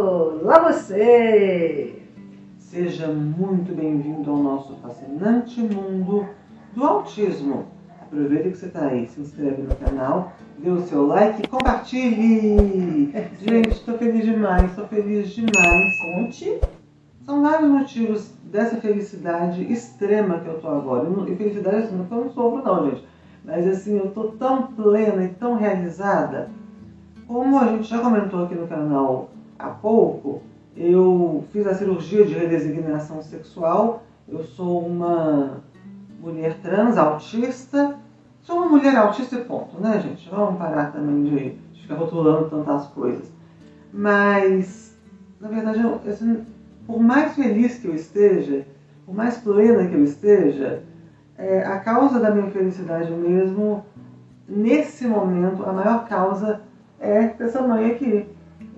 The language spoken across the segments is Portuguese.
Olá você! Seja muito bem-vindo ao nosso fascinante mundo do autismo. Aproveita que você está aí, se inscreve no canal, dê o seu like e compartilhe! Gente, estou feliz demais, estou feliz demais. Conte. São vários motivos dessa felicidade extrema que eu tô agora. E felicidade assim, eu não sofro não, gente. Mas assim, eu tô tão plena e tão realizada. Como a gente já comentou aqui no canal há pouco, eu fiz a cirurgia de redesignação sexual. Eu sou uma mulher trans, autista. Sou uma mulher autista e ponto, né, gente? Vamos parar também de, ficar rotulando tantas coisas. Mas, na verdade, eu, assim, por mais feliz que eu esteja, por mais plena que eu esteja, é, a causa da minha felicidade mesmo, nesse momento, a maior causa é dessa mãe aqui.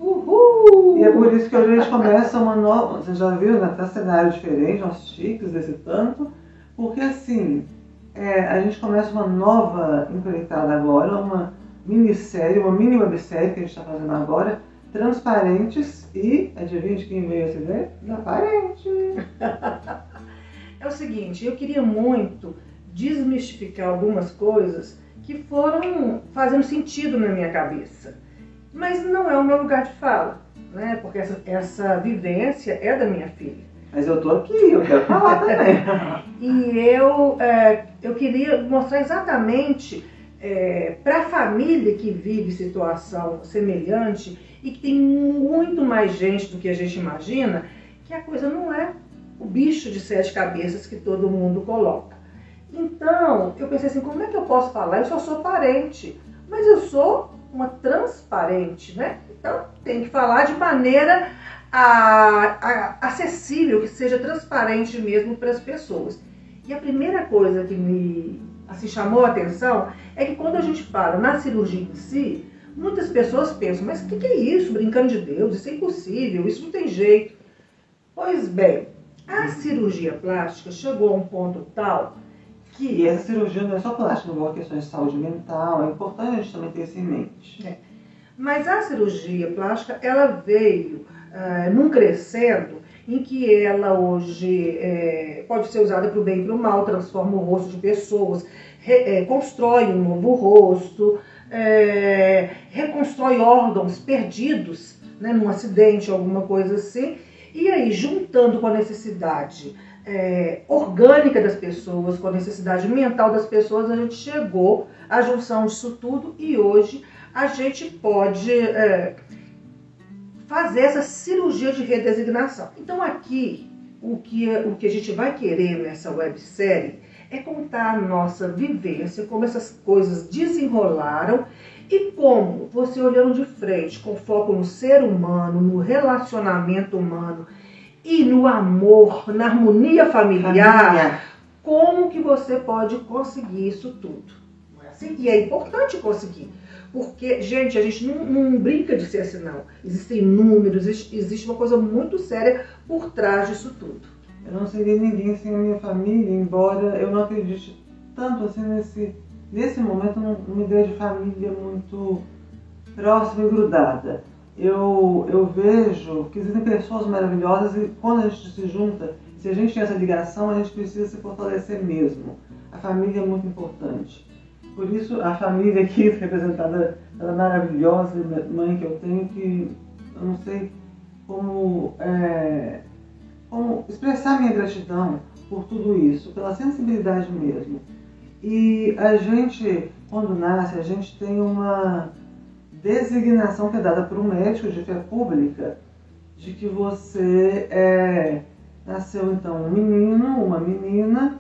Uhul! E é por isso que hoje a gente começa uma nova. Vocês já viram, né? Até cenário diferente, nós chiques desse tanto. Porque assim, é, a gente começa uma nova empreitada agora, uma minissérie, uma mini websérie que a gente está fazendo agora, transparentes e, adivinha de quem veio essa ideia? Da parente. É o seguinte, eu queria muito desmistificar algumas coisas que foram fazendo sentido na minha cabeça. Mas não é o meu lugar de fala, né? Porque essa, essa vivência é da minha filha. Mas eu tô aqui, eu quero falar também. E eu, é, eu queria mostrar exatamente é, para a família que vive situação semelhante e que tem muito mais gente do que a gente imagina, que a coisa não é o bicho de sete cabeças que todo mundo coloca. Então, eu pensei assim, como é que eu posso falar? Eu só sou parente, mas eu sou uma transparente, né? Então, tem que falar de maneira a, a, acessível, que seja transparente mesmo para as pessoas. E a primeira coisa que me assim, chamou a atenção é que quando a gente fala na cirurgia em si, muitas pessoas pensam, mas o que, que é isso? Brincando de Deus, isso é impossível, isso não tem jeito. Pois bem, a cirurgia plástica chegou a um ponto tal que. Essa cirurgia não é só plástica, é questões de saúde mental, é importante a gente também ter isso em mente. É. Mas a cirurgia plástica, ela veio uh, num crescendo em que ela hoje é, pode ser usada para o bem e para o mal, transforma o rosto de pessoas, re, é, constrói um novo rosto, é, reconstrói órgãos perdidos né, num acidente, alguma coisa assim. E aí, juntando com a necessidade é, orgânica das pessoas, com a necessidade mental das pessoas, a gente chegou à junção disso tudo e hoje a gente pode é, fazer essa cirurgia de redesignação. Então aqui, o que, o que a gente vai querer nessa websérie é contar a nossa vivência, como essas coisas desenrolaram e como você olhando de frente, com foco no ser humano, no relacionamento humano e no amor, na harmonia familiar, Família. como que você pode conseguir isso tudo. Não é assim? E é importante conseguir. Porque, gente, a gente não, não brinca de ser assim, não. Existem números, existe, existe uma coisa muito séria por trás disso tudo. Eu não seria ninguém sem a minha família, embora eu não acredite tanto assim nesse, nesse momento, numa ideia de família muito próxima e grudada. Eu, eu vejo que existem pessoas maravilhosas e quando a gente se junta, se a gente tem essa ligação, a gente precisa se fortalecer mesmo. A família é muito importante. Por isso, a família aqui representada pela maravilhosa mãe que eu tenho, que eu não sei como, é, como expressar minha gratidão por tudo isso, pela sensibilidade mesmo. E a gente, quando nasce, a gente tem uma designação que é dada por um médico de fé pública de que você é, nasceu então um menino, uma menina.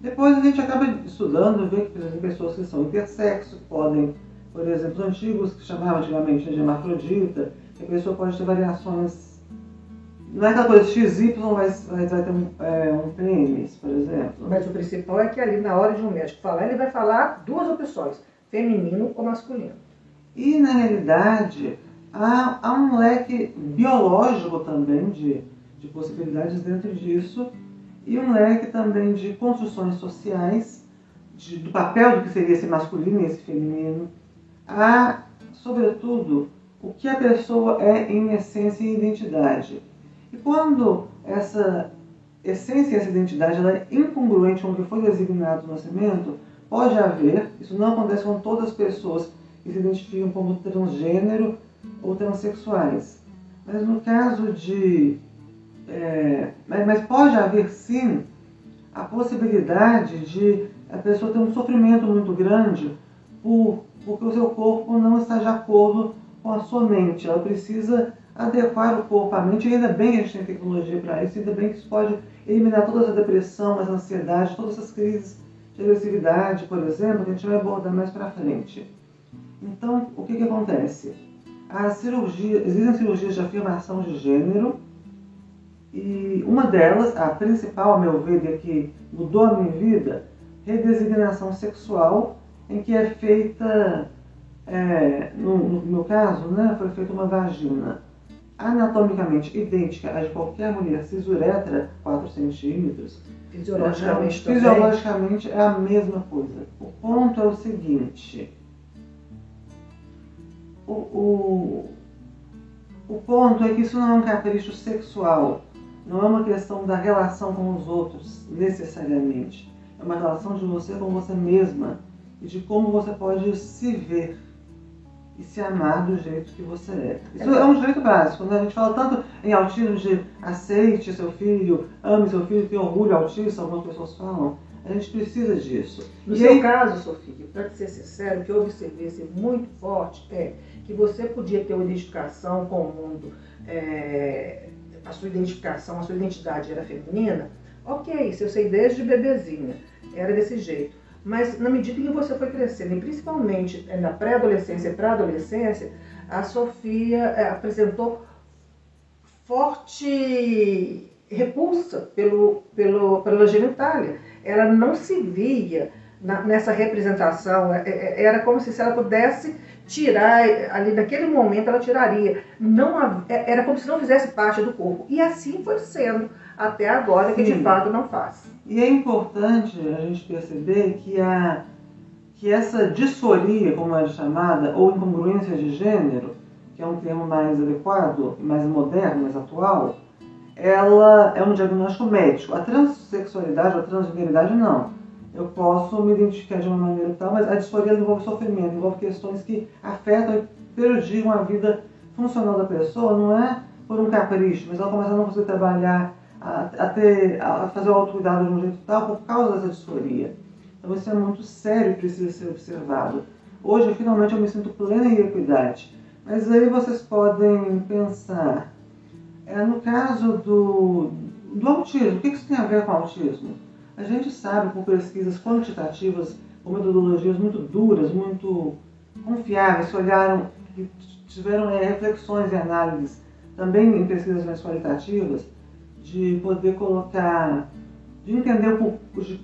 Depois a gente acaba estudando, vê que tem pessoas que são intersexo, podem, por exemplo, os antigos que chamavam antigamente de hermafrodita, que a pessoa pode ter variações. Não é aquela coisa XY, mas vai ter um, é, um PMs, por exemplo. Mas o principal é que ali na hora de um médico falar, ele vai falar duas opções, feminino ou masculino. E na realidade há, há um leque biológico também de, de possibilidades dentro disso e um leque também de construções sociais, de, do papel do que seria esse masculino e esse feminino. Há, sobretudo, o que a pessoa é em essência e identidade. E quando essa essência e essa identidade ela é incongruente com o que foi designado no nascimento, pode haver, isso não acontece com todas as pessoas que se identificam como transgênero ou transexuais. Mas no caso de. É, mas, pode haver sim a possibilidade de a pessoa ter um sofrimento muito grande por, porque o seu corpo não está de acordo com a sua mente. Ela precisa adequar o corpo à mente, e ainda bem que a gente tem tecnologia para isso, ainda bem que isso pode eliminar toda essa depressão, essa ansiedade, todas essas crises de agressividade, por exemplo, que a gente vai abordar mais para frente. Então, o que, que acontece? A cirurgia, existem cirurgias de afirmação de gênero, e uma delas, a principal, a meu ver, e que mudou a minha vida, redesignação sexual, em que é feita, é, no, no, meu caso, né, foi feita uma vagina anatomicamente idêntica à de qualquer mulher cisuretra, 4 centímetros. Fisiologicamente, é, fisiologicamente é a mesma coisa. O ponto é o seguinte. O, o, o ponto é que isso não é um capricho sexual, não é uma questão da relação com os outros, necessariamente. É uma relação de você com você mesma e de como você pode se ver e se amar do jeito que você é. Isso é, é um jeito básico, né? A gente fala tanto em autismo de aceite seu filho, ame seu filho, tenha orgulho autista, algumas pessoas falam. A gente precisa disso. No e seu aí... caso, Sofia, para ser sincero, o que eu observei ser muito forte é que você podia ter uma identificação com o mundo, é, a sua identificação, a sua identidade era feminina, ok, isso eu sei desde bebezinha, era desse jeito. Mas na medida em que você foi crescendo, e principalmente eh, na pré-adolescência e pré-adolescência, a Sofia é, apresentou forte repulsa pelo, pelo, pela genitália. Ela não se via na, nessa representação, é, era como se ela pudesse tirar, ali naquele momento ela tiraria. Não, era como se não fizesse parte do corpo. E assim foi sendo até agora, que Sim. de fato não faz. E é importante a gente perceber que, a, que essa disforia, como é chamada, ou incongruência de gênero, que é um termo mais adequado, mais moderno, mais atual, ela é um diagnóstico médico. A transexualidade, a transgeneridade, não. Eu posso me identificar de uma maneira tal, mas a disforia envolve sofrimento, envolve questões que afetam e prejudicam a vida funcional da pessoa, não é por um capricho, mas ela começa a não conseguir trabalhar a, a, ter, a fazer o autocuidado de um jeito tal por causa dessa disforia. Então isso é muito sério e precisa ser observado. Hoje, finalmente, eu me sinto plena em equidade. Mas aí vocês podem pensar, é, no caso do, do autismo, o que isso tem a ver com autismo? A gente sabe por pesquisas quantitativas, com metodologias muito duras, muito confiáveis, que olharam, tiveram é, reflexões e análises, também em pesquisas mais qualitativas, de poder colocar, de entender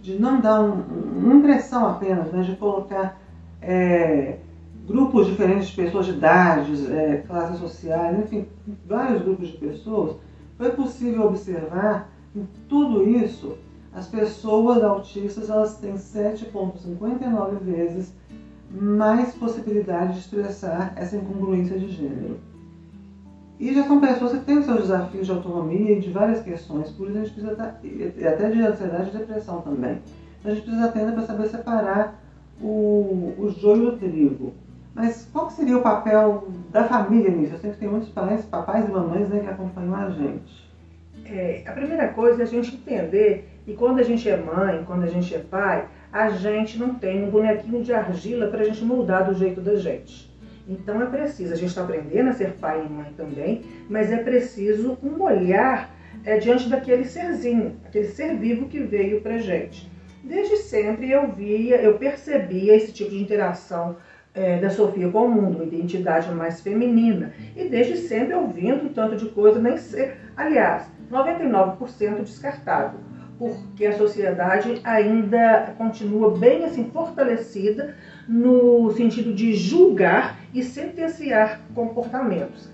de, não dar um, uma impressão apenas, né, de colocar é, grupos diferentes de pessoas de idades, é, classes sociais, enfim, vários grupos de pessoas, foi possível observar em tudo isso as pessoas autistas elas têm 7,59 vezes mais possibilidade de expressar essa incongruência de gênero. E já são pessoas que têm seus desafios de autonomia e de várias questões, por isso a gente precisa estar, e até de ansiedade e depressão também. A gente precisa atender para saber separar o, o joio do trigo. Mas qual seria o papel da família nisso? Eu sei que tem muitos pais, papais e mamães né, que acompanham a gente. É, a primeira coisa é a gente entender que quando a gente é mãe, quando a gente é pai, a gente não tem um bonequinho de argila para a gente mudar do jeito da gente. Então é preciso, a gente está aprendendo a ser pai e mãe também, mas é preciso um olhar é, diante daquele serzinho, aquele ser vivo que veio para gente. Desde sempre eu via, eu percebia esse tipo de interação é, da Sofia com o mundo, uma identidade mais feminina. E desde sempre ouvindo um tanto de coisa, nem ser, aliás, 99% descartável porque a sociedade ainda continua bem assim fortalecida no sentido de julgar e sentenciar comportamentos.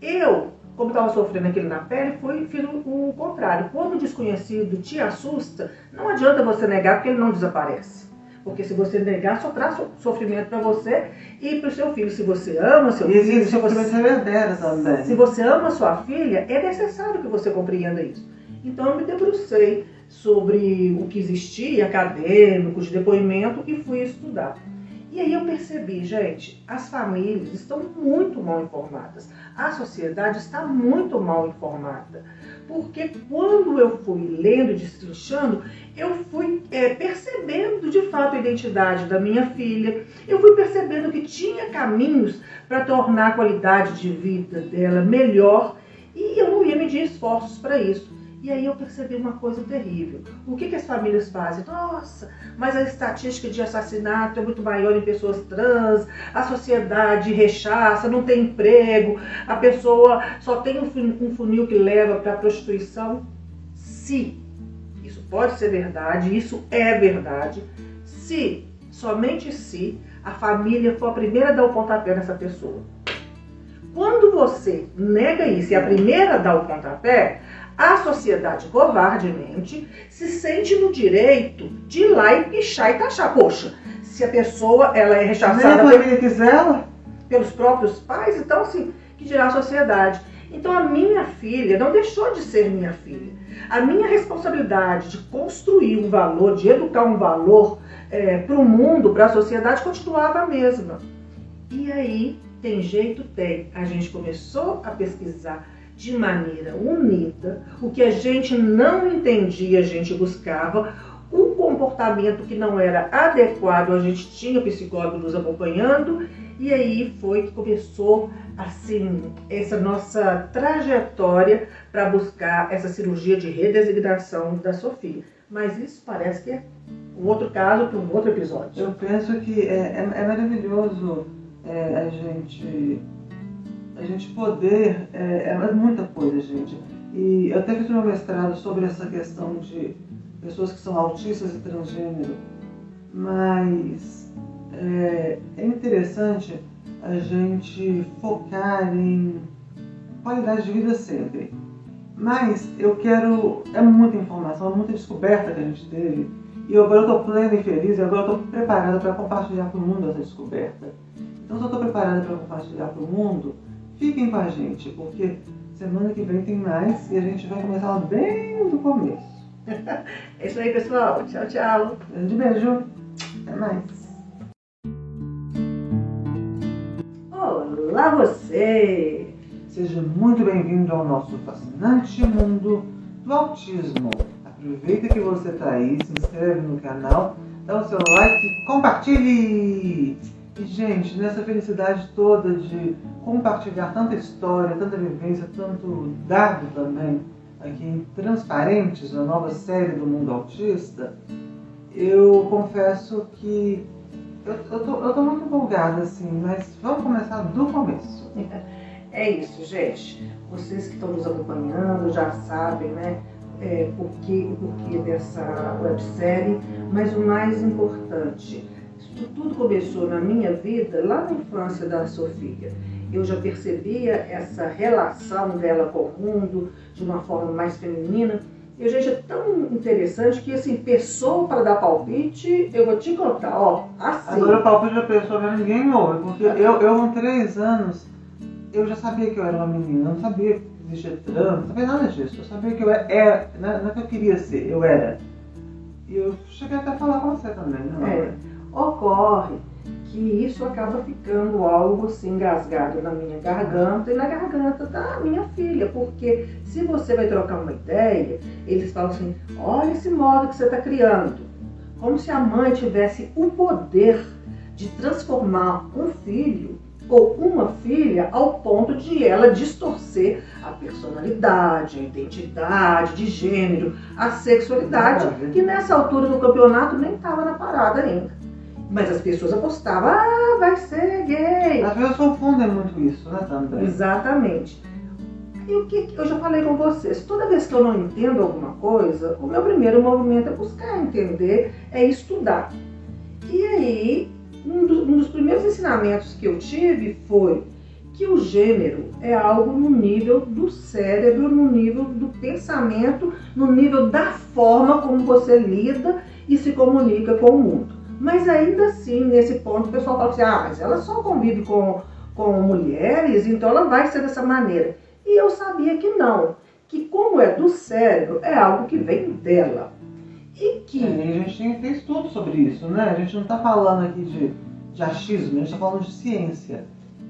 Eu, como estava sofrendo aquilo na pele, foi fiz o, contrário. Quando o desconhecido te assusta, não adianta você negar porque ele não desaparece. Porque se você negar, só traz sofrimento para você e para o seu filho. Se você ama seu filho, existe se você, sofrimento herdeiro também. se você ama sua filha, é necessário que você compreenda isso. Então eu me debrucei sobre o que existia, acadêmico, de depoimento, e fui estudar. E aí eu percebi, gente, as famílias estão muito mal informadas. A sociedade está muito mal informada. Porque quando eu fui lendo e destrinchando, eu fui é, percebendo de fato a identidade da minha filha. Eu fui percebendo que tinha caminhos para tornar a qualidade de vida dela melhor. E eu não ia medir esforços para isso. E aí eu percebi uma coisa terrível. O que, que as famílias fazem? Nossa, mas a estatística de assassinato é muito maior em pessoas trans, a sociedade rechaça, não tem emprego, a pessoa só tem um funil que leva para a prostituição. Se isso pode ser verdade, isso é verdade, se, somente se, a família for a primeira a dar o pontapé nessa pessoa. Quando você nega isso e a primeira a dar o pontapé, a sociedade covardemente se sente no direito de ir lá e pichar e taxar. Poxa, se a pessoa ela é rechaçada Nem a família quiser ela. pelos próprios pais, então assim, que dirá a sociedade. Então a minha filha não deixou de ser minha filha. A minha responsabilidade de construir um valor, de educar um valor é, para o mundo, para a sociedade, continuava a mesma. E aí, tem jeito? Tem. A gente começou a pesquisar de maneira unida, o que a gente não entendia, a gente buscava, o comportamento que não era adequado, a gente tinha psicólogo nos acompanhando, e aí foi que começou assim essa nossa trajetória para buscar essa cirurgia de redesignação da Sofia. Mas isso parece que é um outro caso para um outro episódio. Eu penso que é, é, é maravilhoso é, a gente a gente poder, é, é muita coisa, gente. E eu até fiz meu mestrado sobre essa questão de pessoas que são autistas e transgênero, mas é, é interessante a gente focar em qualidade de vida sempre. Mas eu quero. É muita informação, é muita descoberta que a gente teve. E agora eu estou plena e feliz, e agora eu estou preparada para compartilhar com o mundo essa descoberta. Então, se eu estou preparada para compartilhar com o mundo, fiquem com a gente, porque semana que vem tem mais e a gente vai começar bem do começo. É isso aí, pessoal. Tchau, tchau. Grande beijo. Até mais. Olá, você! Seja muito bem-vindo ao nosso fascinante mundo do autismo. Aproveita que você está aí, se inscreve no canal, dá o seu like e compartilhe! E, gente, nessa felicidade toda de compartilhar tanta história, tanta vivência, tanto dado também aqui em Transparentes, a nova série do Mundo Autista, eu confesso que eu, eu, tô, eu tô muito empolgada, assim, mas vamos começar do começo. É isso, gente. Vocês que estão nos acompanhando já sabem, né? É, que, o porquê dessa websérie, mas o mais importante, isso tudo começou na minha vida lá na infância da Sofia. Eu já percebia essa relação dela com o mundo de uma forma mais feminina. E, gente, é tão interessante que, assim, pessoa para dar palpite, eu vou te contar, ó, assim. Agora palpite da pessoa mas ninguém ouve, porque eu, eu com três anos, eu já sabia que eu era uma menina, eu não sabia que existia trans, não sabia nada disso. Eu sabia que eu era, não é não é que eu queria ser, eu era. E eu cheguei até a falar com você também, né? É, ocorre que isso acaba ficando algo assim engasgado na minha garganta e na garganta da minha filha, porque se você vai trocar uma ideia, eles falam assim: olha esse modo que você está criando, como se a mãe tivesse o poder de transformar um filho ou uma filha ao ponto de ela distorcer a personalidade, a identidade de gênero, a sexualidade, que nessa altura do campeonato nem estava na parada ainda. Mas as pessoas apostavam, ah, vai ser gay. As pessoas confundem muito isso, né, também? Exatamente. E o que eu já falei com vocês, toda vez que eu não entendo alguma coisa, o meu primeiro movimento é buscar entender, é estudar. E aí, um, do, um dos primeiros ensinamentos que eu tive foi que o gênero é algo no nível do cérebro, no nível do pensamento, no nível da forma como você lida e se comunica com o mundo. Mas ainda assim, nesse ponto, o pessoal fala assim: ah, mas ela só convive com, com mulheres, então ela vai ser dessa maneira. E eu sabia que não, que como é do cérebro, é algo que vem dela. E que. É, a gente tem, tem estudo sobre isso, né? A gente não está falando aqui de, de achismo, a gente está falando de ciência.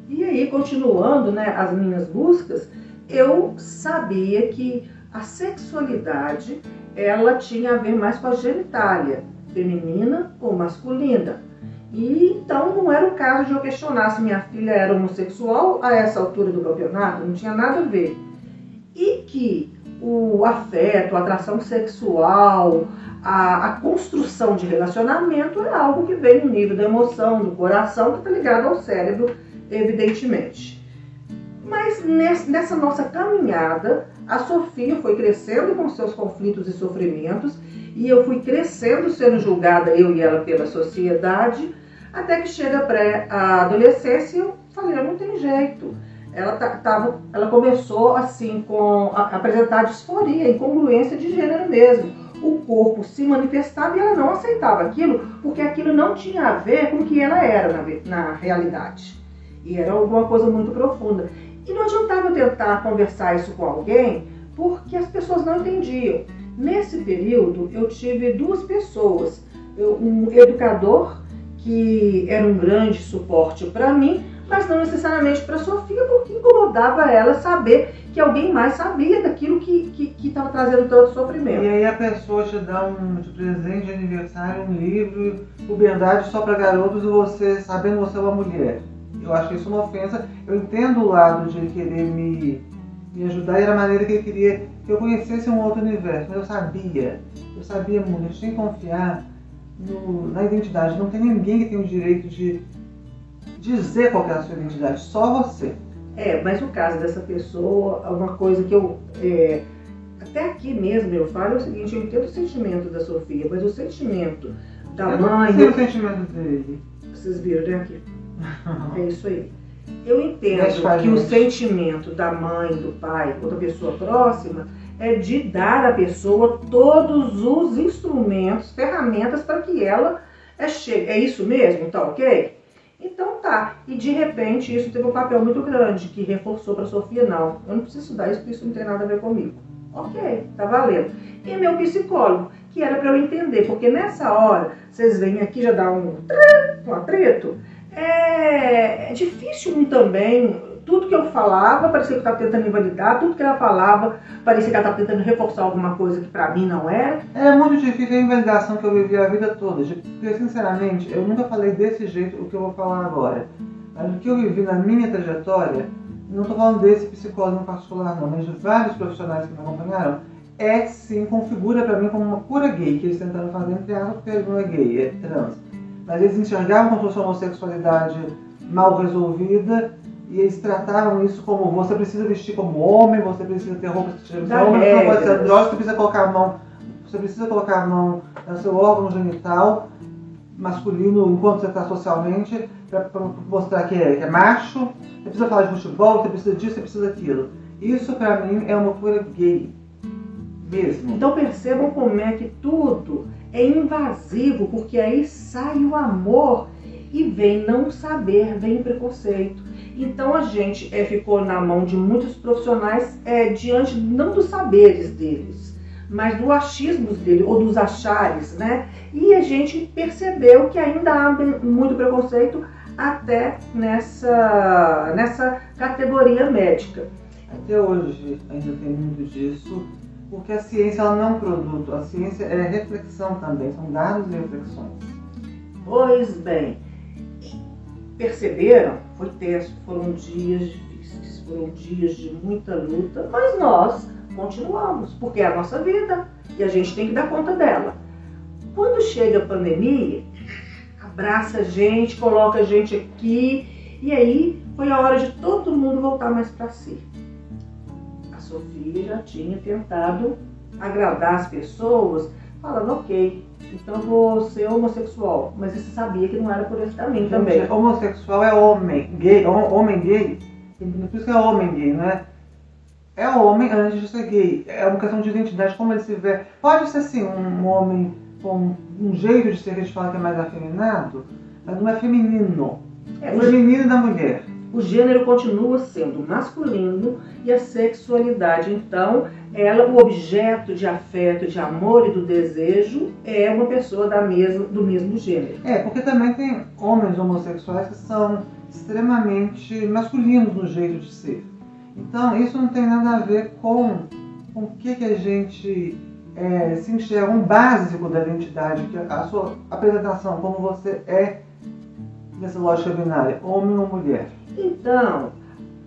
E aí, continuando né, as minhas buscas, eu sabia que a sexualidade ela tinha a ver mais com a genitália, feminina ou masculina. E então não era o caso de eu questionar se minha filha era homossexual a essa altura do campeonato, não tinha nada a ver. E que o afeto, a atração sexual, a, a construção de relacionamento é algo que vem no nível da emoção, do coração, que está ligado ao cérebro, evidentemente. Mas nessa nossa caminhada, a Sofia foi crescendo com seus conflitos e sofrimentos, e eu fui crescendo sendo julgada, eu e ela, pela sociedade, até que chega pré-adolescência e eu falei, não tem jeito. Ela, tava, ela começou assim com a, apresentar disforia, incongruência de gênero mesmo. O corpo se manifestava e ela não aceitava aquilo, porque aquilo não tinha a ver com o que ela era na, na realidade. E era alguma coisa muito profunda. E não adiantava eu tentar conversar isso com alguém, porque as pessoas não entendiam. Nesse período, eu tive duas pessoas. Um educador, que era um grande suporte para mim, mas não necessariamente para Sofia, porque incomodava ela saber que alguém mais sabia daquilo que estava trazendo tanto sofrimento. E aí a pessoa te dá um de presente de aniversário, um livro, puberdade só para garotos e você, sabendo você é uma mulher. Eu acho isso uma ofensa. Eu entendo o lado de querer me, me ajudar e era a maneira que ele queria que eu conhecesse um outro universo. Mas eu sabia, eu sabia muito, a gente tem que confiar no, na identidade. Não tem ninguém que tem o direito de dizer qual é a sua identidade, só você. É, mas o caso dessa pessoa, uma coisa que eu. É, até aqui mesmo eu falo é o seguinte: eu entendo o sentimento da Sofia, mas o sentimento da eu mãe. Não sei o sentimento dele. Vocês viram, né? Aqui. É isso aí. Eu entendo que o sentimento da mãe, do pai ou da pessoa próxima é de dar à pessoa todos os instrumentos, ferramentas para que ela é chegue. É isso mesmo? Tá ok? Então tá. E de repente isso teve um papel muito grande que reforçou para Sofia: não, eu não preciso estudar isso porque isso não tem nada a ver comigo. Ok, tá valendo. E meu psicólogo, que era para eu entender, porque nessa hora, vocês vêm aqui já dá um, um atrito é, é difícil também. Tudo que eu falava parecia que eu estava tentando invalidar, tudo que ela falava parecia que ela estava tentando reforçar alguma coisa que para mim não era. É muito difícil a invalidação que eu vivi a vida toda, porque sinceramente eu nunca falei desse jeito o que eu vou falar agora. Mas o que eu vivi na minha trajetória, não estou falando desse psicólogo em particular não, mas de vários profissionais que me acompanharam, é sim, configura para mim como uma cura gay, que eles tentaram fazer entre aspas, porque ele não é gay, é trans mas eles enxergavam como se fosse uma homossexualidade mal resolvida e eles tratavam isso como você precisa vestir como homem, você precisa ter roupas que te homem, você não pode ser andrógeno, você precisa colocar a mão, você precisa colocar a mão no seu órgão genital masculino enquanto você está socialmente para mostrar que é, que é macho, você precisa falar de futebol, você precisa disso, você precisa daquilo. Isso para mim é uma cura gay mesmo. Então percebam como é que tudo é invasivo, porque aí sai o amor e vem não saber, vem preconceito. Então a gente é, ficou na mão de muitos profissionais é, diante não dos saberes deles, mas do achismo dele ou dos achares, né? E a gente percebeu que ainda há muito preconceito até nessa, nessa categoria médica. Até hoje ainda tem muito disso. Porque a ciência ela não é um produto, a ciência é reflexão também, são dados e reflexões. Pois bem, perceberam? Foi tenso, foram dias difíceis, foram dias de muita luta, mas nós continuamos, porque é a nossa vida e a gente tem que dar conta dela. Quando chega a pandemia, abraça a gente, coloca a gente aqui, e aí foi a hora de todo mundo voltar mais para si. Sofia já tinha tentado agradar as pessoas, falando, ok, então vou ser homossexual. Mas você sabia que não era por esse caminho também. Homossexual é homem, gay, homem gay, por isso que é homem gay, né? É homem antes de ser gay. É uma questão de identidade, como ele se vê. Pode ser sim um homem com um jeito de ser que a gente fala que é mais afeminado, mas não é feminino. É, é feminino da mulher. O gênero continua sendo masculino e a sexualidade, então, ela, o objeto de afeto, de amor e do desejo é uma pessoa da mesma, do mesmo gênero. É, porque também tem homens homossexuais que são extremamente masculinos no jeito de ser. Então, isso não tem nada a ver com, com o que, que a gente é, se enxerga, um básico da identidade, que a sua apresentação, como você é nessa lógica binária, homem ou mulher. Então,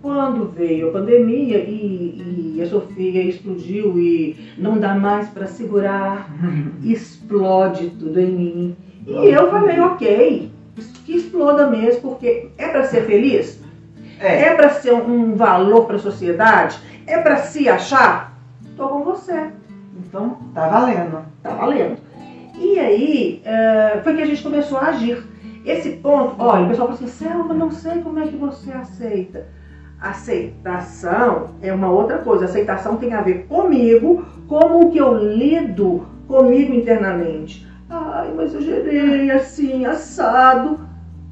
quando veio a pandemia e, e, a Sofia explodiu e não dá mais para segurar, explode tudo em mim. E eu falei, ok, que exploda mesmo, porque é para ser feliz? É, é para ser um valor para a sociedade? É para se achar? Tô com você. Então, tá valendo. Tá valendo. E aí, uh, foi que a gente começou a agir. Esse ponto, olha, o pessoal fala assim, Selva, não sei como é que você aceita. Aceitação é uma outra coisa. Aceitação tem a ver comigo, como o que eu lido comigo internamente. Ai, mas eu gerei assim, assado.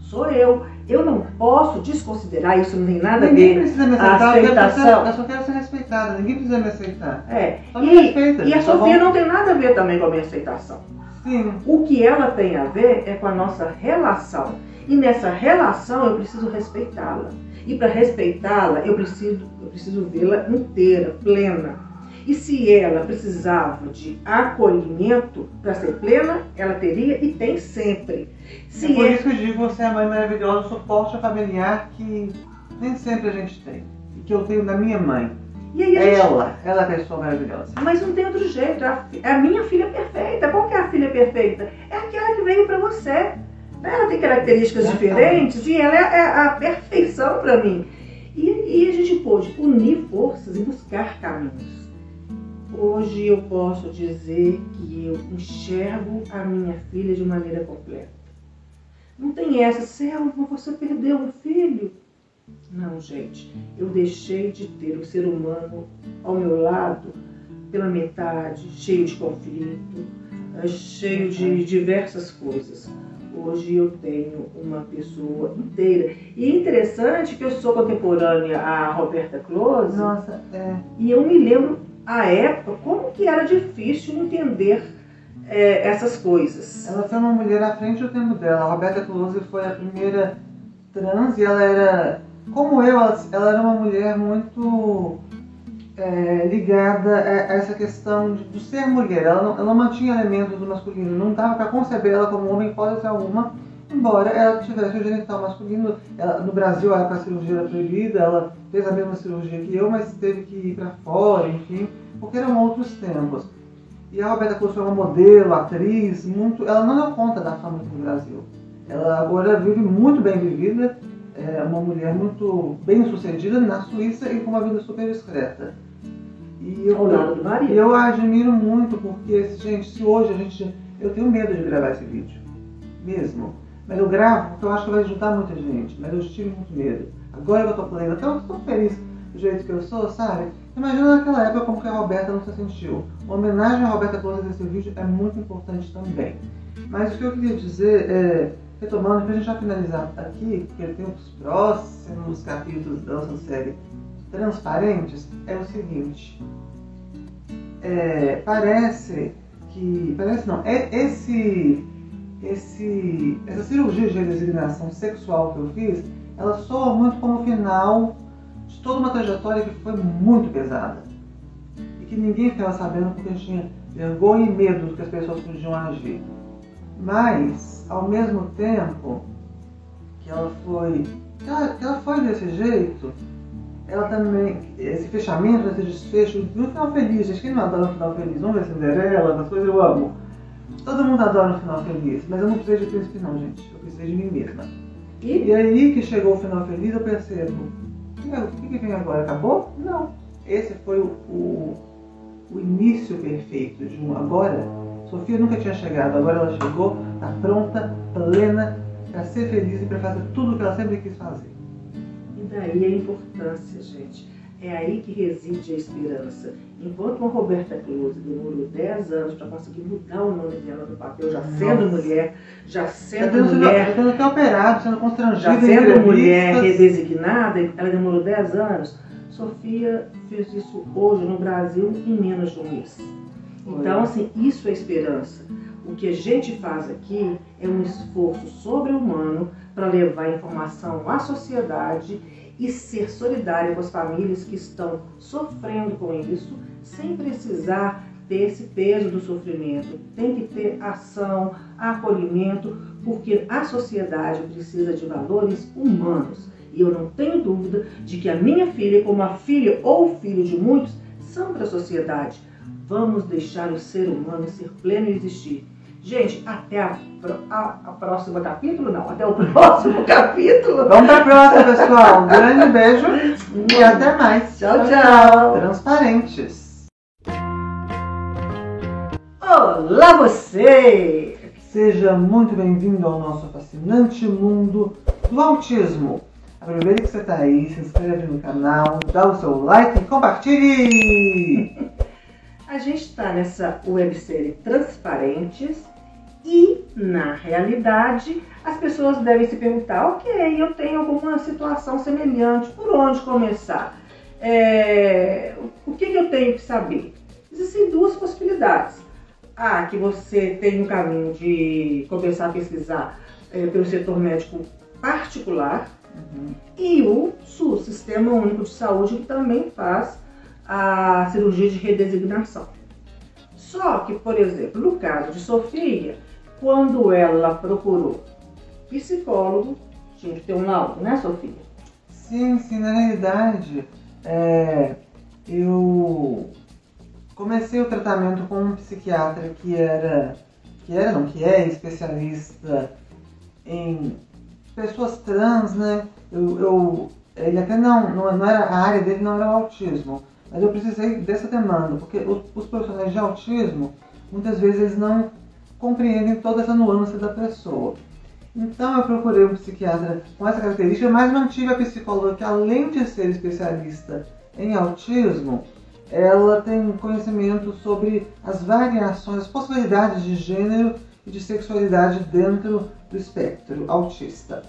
Sou eu. Eu não posso desconsiderar isso, não tem nada Ninguém a ver. Precisa me aceitar, aceitação. Eu só quero ser respeitada, ninguém precisa me aceitar. É. E, respeita, e a tá Sofia bom? não tem nada a ver também com a minha aceitação. Sim. O que ela tem a ver é com a nossa relação. E nessa relação eu preciso respeitá-la. E para respeitá-la, eu preciso, eu preciso vê-la inteira, plena. E se ela precisava de acolhimento para ser plena, ela teria e tem sempre. Se é por é... isso que eu digo, você é a mãe maravilhosa, o suporte familiar que nem sempre a gente tem. E que eu tenho da minha mãe. E aí gente... Ela, ela é a pessoa maravilhosa. Mas não tem outro jeito. É a, é a minha filha perfeita. Qual que é a filha perfeita? É aquela que veio para você. Ela tem características diferentes e ela é, é a perfeição para mim. E, e a gente pôde unir forças e buscar caminhos. Hoje eu posso dizer que eu enxergo a minha filha de maneira completa. Não tem essa, Selma, você perdeu um filho. Não, gente, eu deixei de ter o ser humano ao meu lado pela metade, cheio de conflito, eh, cheio de diversas coisas. Hoje eu tenho uma pessoa inteira. E é interessante que eu sou contemporânea à Roberta Close. Nossa, é. E eu me lembro à época, como que era difícil entender é, essas coisas. Ela foi uma mulher à frente do tempo dela. A Roberta Close foi a primeira trans e ela era, como eu, ela, ela era uma mulher muito é, ligada a essa questão de, de ser mulher. Ela não, ela não, mantinha elementos do masculino, não dava para conceber ela como homem, pode ser alguma, embora ela tivesse o genital masculino. Ela, no Brasil, a cirurgia era proibida, ela fez a mesma cirurgia que eu, mas teve que ir para fora, enfim, porque eram outros tempos. E a Roberta Close foi uma modelo, atriz, muito, ela não deu conta da fama no Brasil. Ela agora vive muito bem vivida, é uma mulher muito bem sucedida na Suíça e com uma vida super discreta. E eu, eu, eu admiro muito, porque, gente, se hoje a gente. Eu tenho medo de gravar esse vídeo, mesmo. Mas eu gravo porque eu acho que vai ajudar muita gente, mas eu tive muito medo. Agora que eu tô plena, até eu tô feliz do jeito que eu sou, sabe? Imagina naquela época como que a Roberta não se sentiu. Uma homenagem à Roberta Close nesse vídeo é muito importante também. Mas o que eu queria dizer é, retomando, para a gente já finalizar aqui, porque tem os próximos capítulos da nossa série transparentes, é o seguinte. É, parece que. Parece não, é esse, esse, essa cirurgia de redesignação sexual que eu fiz ela soa muito como o final de toda uma trajetória que foi muito pesada. E que ninguém ficava sabendo porque tinha vergonha e medo do que as pessoas podiam agir. Mas, ao mesmo tempo que ela foi, que ela, que ela foi desse jeito, ela também, esse fechamento, esse desfecho, no final feliz, gente, quem não adora um final feliz? Vamos ver Cinderela, essas coisas eu amo. Todo mundo adora um final feliz, mas eu não precisei de príncipe não, gente. Eu precisei de mim mesma. E, e aí que chegou o final feliz, eu percebo, o que, que vem agora? Acabou? Não. Esse foi o, o, o início perfeito de um agora. Sofia nunca tinha chegado, agora ela chegou, está pronta, plena, para ser feliz e para fazer tudo o que ela sempre quis fazer. E daí a importância, gente. É aí que reside a esperança. Enquanto uma Roberta Close demorou 10 anos para conseguir mudar o nome dela no papel, já sendo Nossa. mulher, já sendo tá mulher. Sendo até operado, sendo constrangida. Já sendo mulher redesignada, ela demorou 10 anos. Sofia fez isso hoje no Brasil em menos de um mês. Então, assim, isso é esperança. O que a gente faz aqui é um esforço sobre-humano para levar informação à sociedade e ser solidário com as famílias que estão sofrendo com isso, sem precisar ter esse peso do sofrimento. Tem que ter ação, acolhimento, porque a sociedade precisa de valores humanos. E eu não tenho dúvida de que a minha filha, como a filha ou filho de muitos, são para a sociedade. Vamos deixar o ser humano ser pleno e existir. Gente, até a, a, a próxima capítulo, não, até o próximo capítulo. Vamos para a próxima, pessoal. Um grande beijo e até mais. Tchau, tchau. Transparentes. Olá, você! Seja muito bem-vindo ao nosso fascinante mundo do autismo. Aproveite que você está aí, se inscreve no canal, dá o seu like e compartilhe! A gente está nessa websérie Transparentes e, na realidade, as pessoas devem se perguntar: ok, eu tenho alguma situação semelhante, por onde começar? É, o que, que eu tenho que saber? Existem duas possibilidades. A, que você tem um caminho de começar a pesquisar é, pelo setor médico particular, uhum. e o SUS, Sistema Único de Saúde, que também faz a cirurgia de redesignação. Só que, por exemplo, no caso de Sofia, quando ela procurou psicólogo, tinha que ter um laudo, né, Sofia? Sim, sim, na realidade, é, eu comecei o tratamento com um psiquiatra que era, que era, não, que é especialista em pessoas trans, né? Eu, eu ele até não, não, não era, a área dele não era o autismo, mas eu precisei dessa demanda, porque os, os profissionais de autismo, muitas vezes eles não compreendem toda essa nuance da pessoa. Então eu procurei um psiquiatra com essa característica, mas mantive a psicóloga que além de ser especialista em autismo, ela tem conhecimento sobre as variações, as possibilidades de gênero e de sexualidade dentro do espectro autista.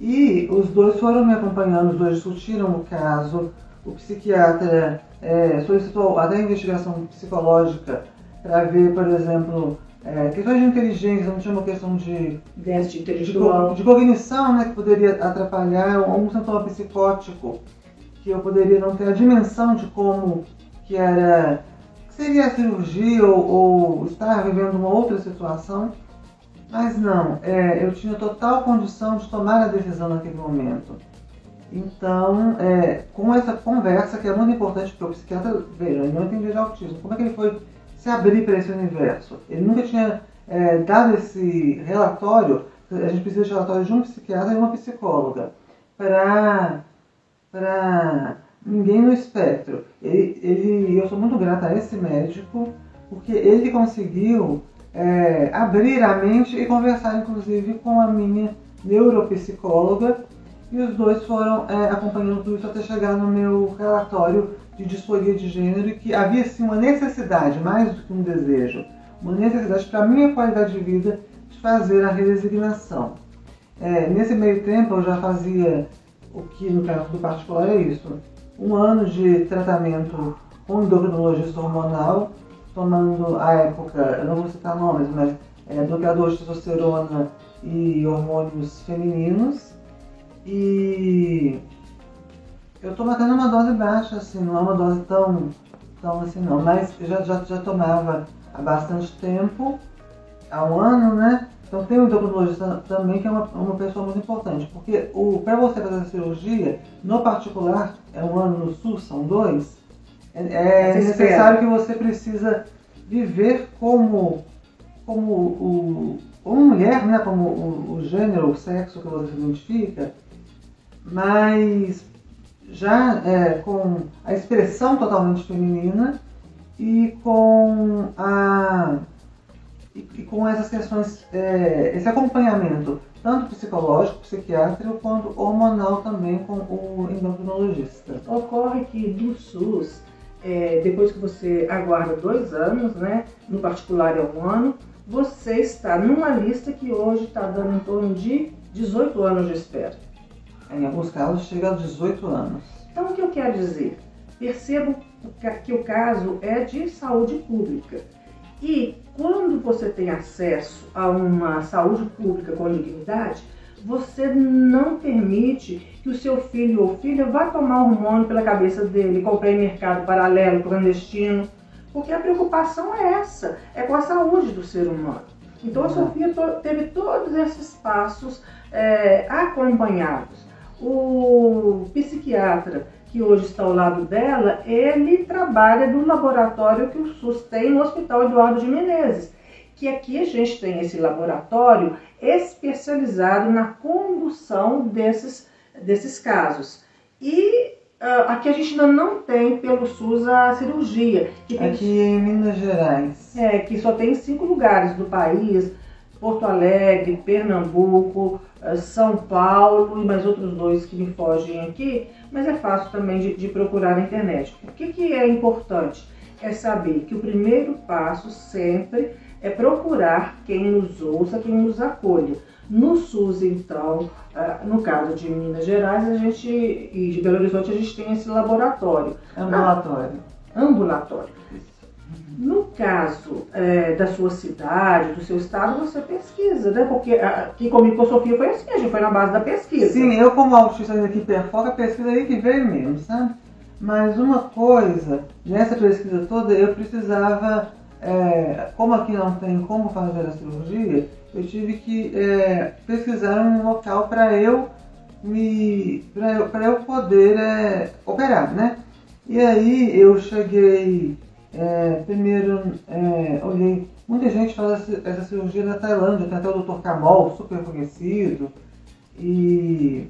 E os dois foram me acompanhando, os dois discutiram o caso, o psiquiatra é, solicitou até investigação psicológica para ver, por exemplo, é, questões de inteligência, não tinha uma questão de, de, de, de cognição né, que poderia atrapalhar, ou um sintoma psicótico que eu poderia não ter a dimensão de como que era que seria a cirurgia ou, ou estar vivendo uma outra situação. Mas não, é, eu tinha total condição de tomar a decisão naquele momento. Então, é, com essa conversa, que é muito importante para o psiquiatra, veja, ele não entendia de autismo, como é que ele foi se abrir para esse universo? Ele nunca tinha é, dado esse relatório, a gente precisa de relatório de um psiquiatra e uma psicóloga, para ninguém no espectro. Ele, ele, eu sou muito grata a esse médico, porque ele conseguiu é, abrir a mente e conversar, inclusive, com a minha neuropsicóloga, e os dois foram é, acompanhando tudo isso até chegar no meu relatório de disforia de gênero e que havia sim uma necessidade, mais do que um desejo, uma necessidade para a minha qualidade de vida de fazer a redesignação. É, nesse meio tempo eu já fazia o que no caso do particular é isso, um ano de tratamento com endocrinologista hormonal, tomando à época, eu não vou citar nomes, mas é, bloqueador de testosterona e hormônios femininos, e eu estou mantendo uma dose baixa, assim, não é uma dose tão, tão assim não, mas já, já, já tomava há bastante tempo, há um ano, né? Então tem o endocrinologista também, que é uma, uma pessoa muito importante, porque para você fazer a cirurgia, no particular, é um ano no SUS, são dois, é, é necessário que você precisa viver como, como o, como mulher, né? como o, o gênero, o sexo que você se identifica, mas já é, com a expressão totalmente feminina e com a e, com essas questões, é, esse acompanhamento tanto psicológico, psiquiátrico, quanto hormonal também com o endocrinologista. Ocorre que do SUS, é, depois que você aguarda dois anos, né, no particular é um ano, você está numa lista que hoje está dando em torno de 18 anos de espera. Em alguns casos chega a 18 anos. Então o que eu quero dizer? Percebo que o caso é de saúde pública. E quando você tem acesso a uma saúde pública com dignidade, você não permite que o seu filho ou filha vá tomar hormônio pela cabeça dele, comprar em mercado paralelo, clandestino, porque a preocupação é essa, é com a saúde do ser humano. Então a Sofia teve todos esses passos é, acompanhados. O psiquiatra que hoje está ao lado dela, ele trabalha no laboratório que o SUS tem no Hospital Eduardo de Menezes. Que aqui a gente tem esse laboratório especializado na condução desses, desses casos. E uh, aqui a gente ainda não tem pelo SUS a cirurgia. Que tem, aqui em Minas Gerais. É, que só tem cinco lugares do país Porto Alegre, Pernambuco, São Paulo e mais outros dois que me fogem aqui, mas é fácil também de, de procurar na internet. O que, que é importante? É saber que o primeiro passo sempre é procurar quem nos ouça, quem nos acolha. No SUS, então, eh, no caso de Minas Gerais, a gente e de Belo Horizonte, a gente tem esse laboratório. Ambulatório. ambulatório. No caso é, da sua cidade, do seu estado, você pesquisa, né? Porque aqui comigo com a Sofia foi assim, a gente foi na base da pesquisa. Sim, eu como autista aqui a pesquisa aí que veio mesmo, sabe? Mas uma coisa, nessa pesquisa toda, eu precisava, é, como aqui não tem como fazer a cirurgia, eu tive que é, pesquisar um local para eu me para eu, eu poder operar, né? E aí eu cheguei é, primeiro, é, olhei, muita gente faz essa, cirurgia na Tailândia, tem até o Dr. Kamal, super conhecido. E,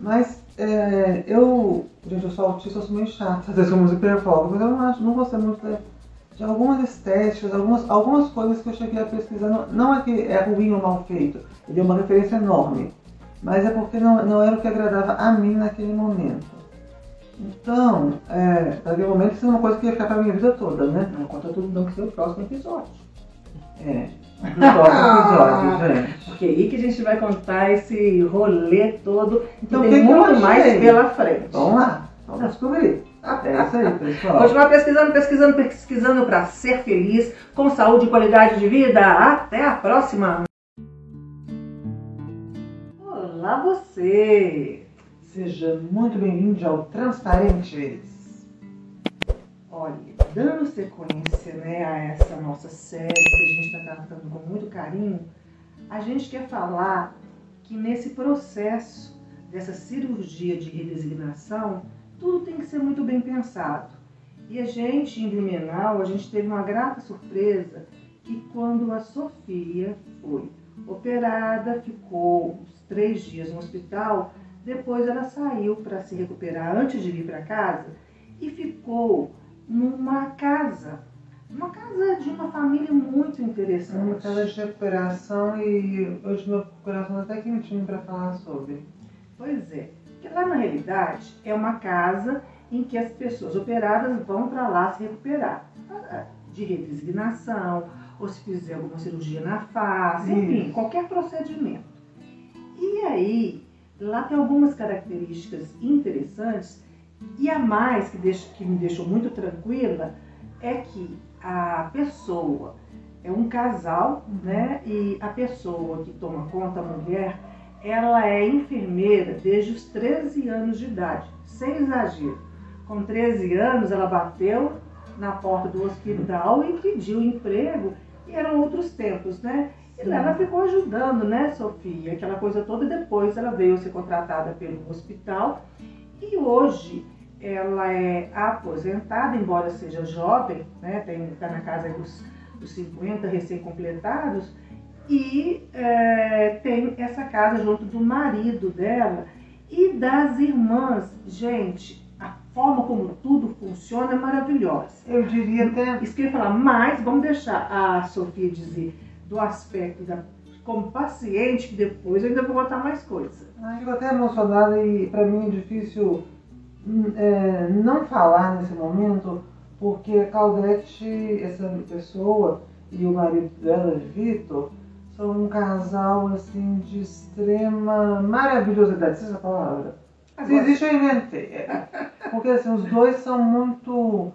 mas é, eu, gente, eu sou autista, eu sou meio chata, às vezes como hiperfoco, mas eu não, acho, não gostei muito de, de algumas estéticas, algumas, algumas coisas que eu cheguei a pesquisar. Não, não é que é ruim ou mal feito, ele é uma referência enorme, mas é porque não, não era o que agradava a mim naquele momento. Então, é, naquele momento isso é uma coisa que ia ficar pra minha vida toda, né? Não conta tudo não que ser o próximo episódio. É. No próximo episódio, gente. Porque aí que a gente vai contar esse rolê todo. Então, tem muito mais pela frente. Vamos lá, vamos descobrir. É isso aí, pessoal. Continuar pesquisando, pesquisando, pesquisando para ser feliz, com saúde e qualidade de vida. Até a próxima! Olá, você! Seja muito bem-vindo ao Transparentes. Olha, dando sequência né, a essa nossa série que a gente está tratando com muito carinho, a gente quer falar que nesse processo dessa cirurgia de redesignação, tudo tem que ser muito bem pensado. E a gente, em Blumenau, a gente teve uma grata surpresa que quando a Sofia foi operada, ficou uns três dias no hospital, depois ela saiu para se recuperar antes de vir para casa e ficou numa casa, uma casa de uma família muito interessante. Uma casa de recuperação e hoje meu coração até quentinho para falar sobre. Pois é, porque lá na realidade é uma casa em que as pessoas operadas vão para lá se recuperar de redesignação, ou se fizer alguma cirurgia na face, enfim, qualquer procedimento. E aí, Lá tem algumas características interessantes e a mais que, deixa, que me deixou muito tranquila é que a pessoa é um casal, uhum. né? E a pessoa que toma conta, a mulher, ela é enfermeira desde os 13 anos de idade, sem exagero. Com 13 anos, ela bateu na porta do hospital e pediu emprego, e eram outros tempos, né? Ela ficou ajudando, né, Sofia? Aquela coisa toda. Depois ela veio ser contratada pelo hospital. E hoje ela é aposentada, embora seja jovem, né? Está na casa dos, dos 50 recém-completados. E é, tem essa casa junto do marido dela e das irmãs. Gente, a forma como tudo funciona é maravilhosa. Eu diria até. Isso que eu ia falar, mas vamos deixar a Sofia dizer do aspecto da como paciente, que depois eu ainda vou contar mais coisa. Eu fico até emocionada e para mim é difícil hum, é, não falar nesse momento, porque a Claudete, essa pessoa, e o marido dela, Vitor, são um casal assim de extrema maravilhosidade, se essa palavra. Se existe, eu inventei. Porque assim, os dois são muito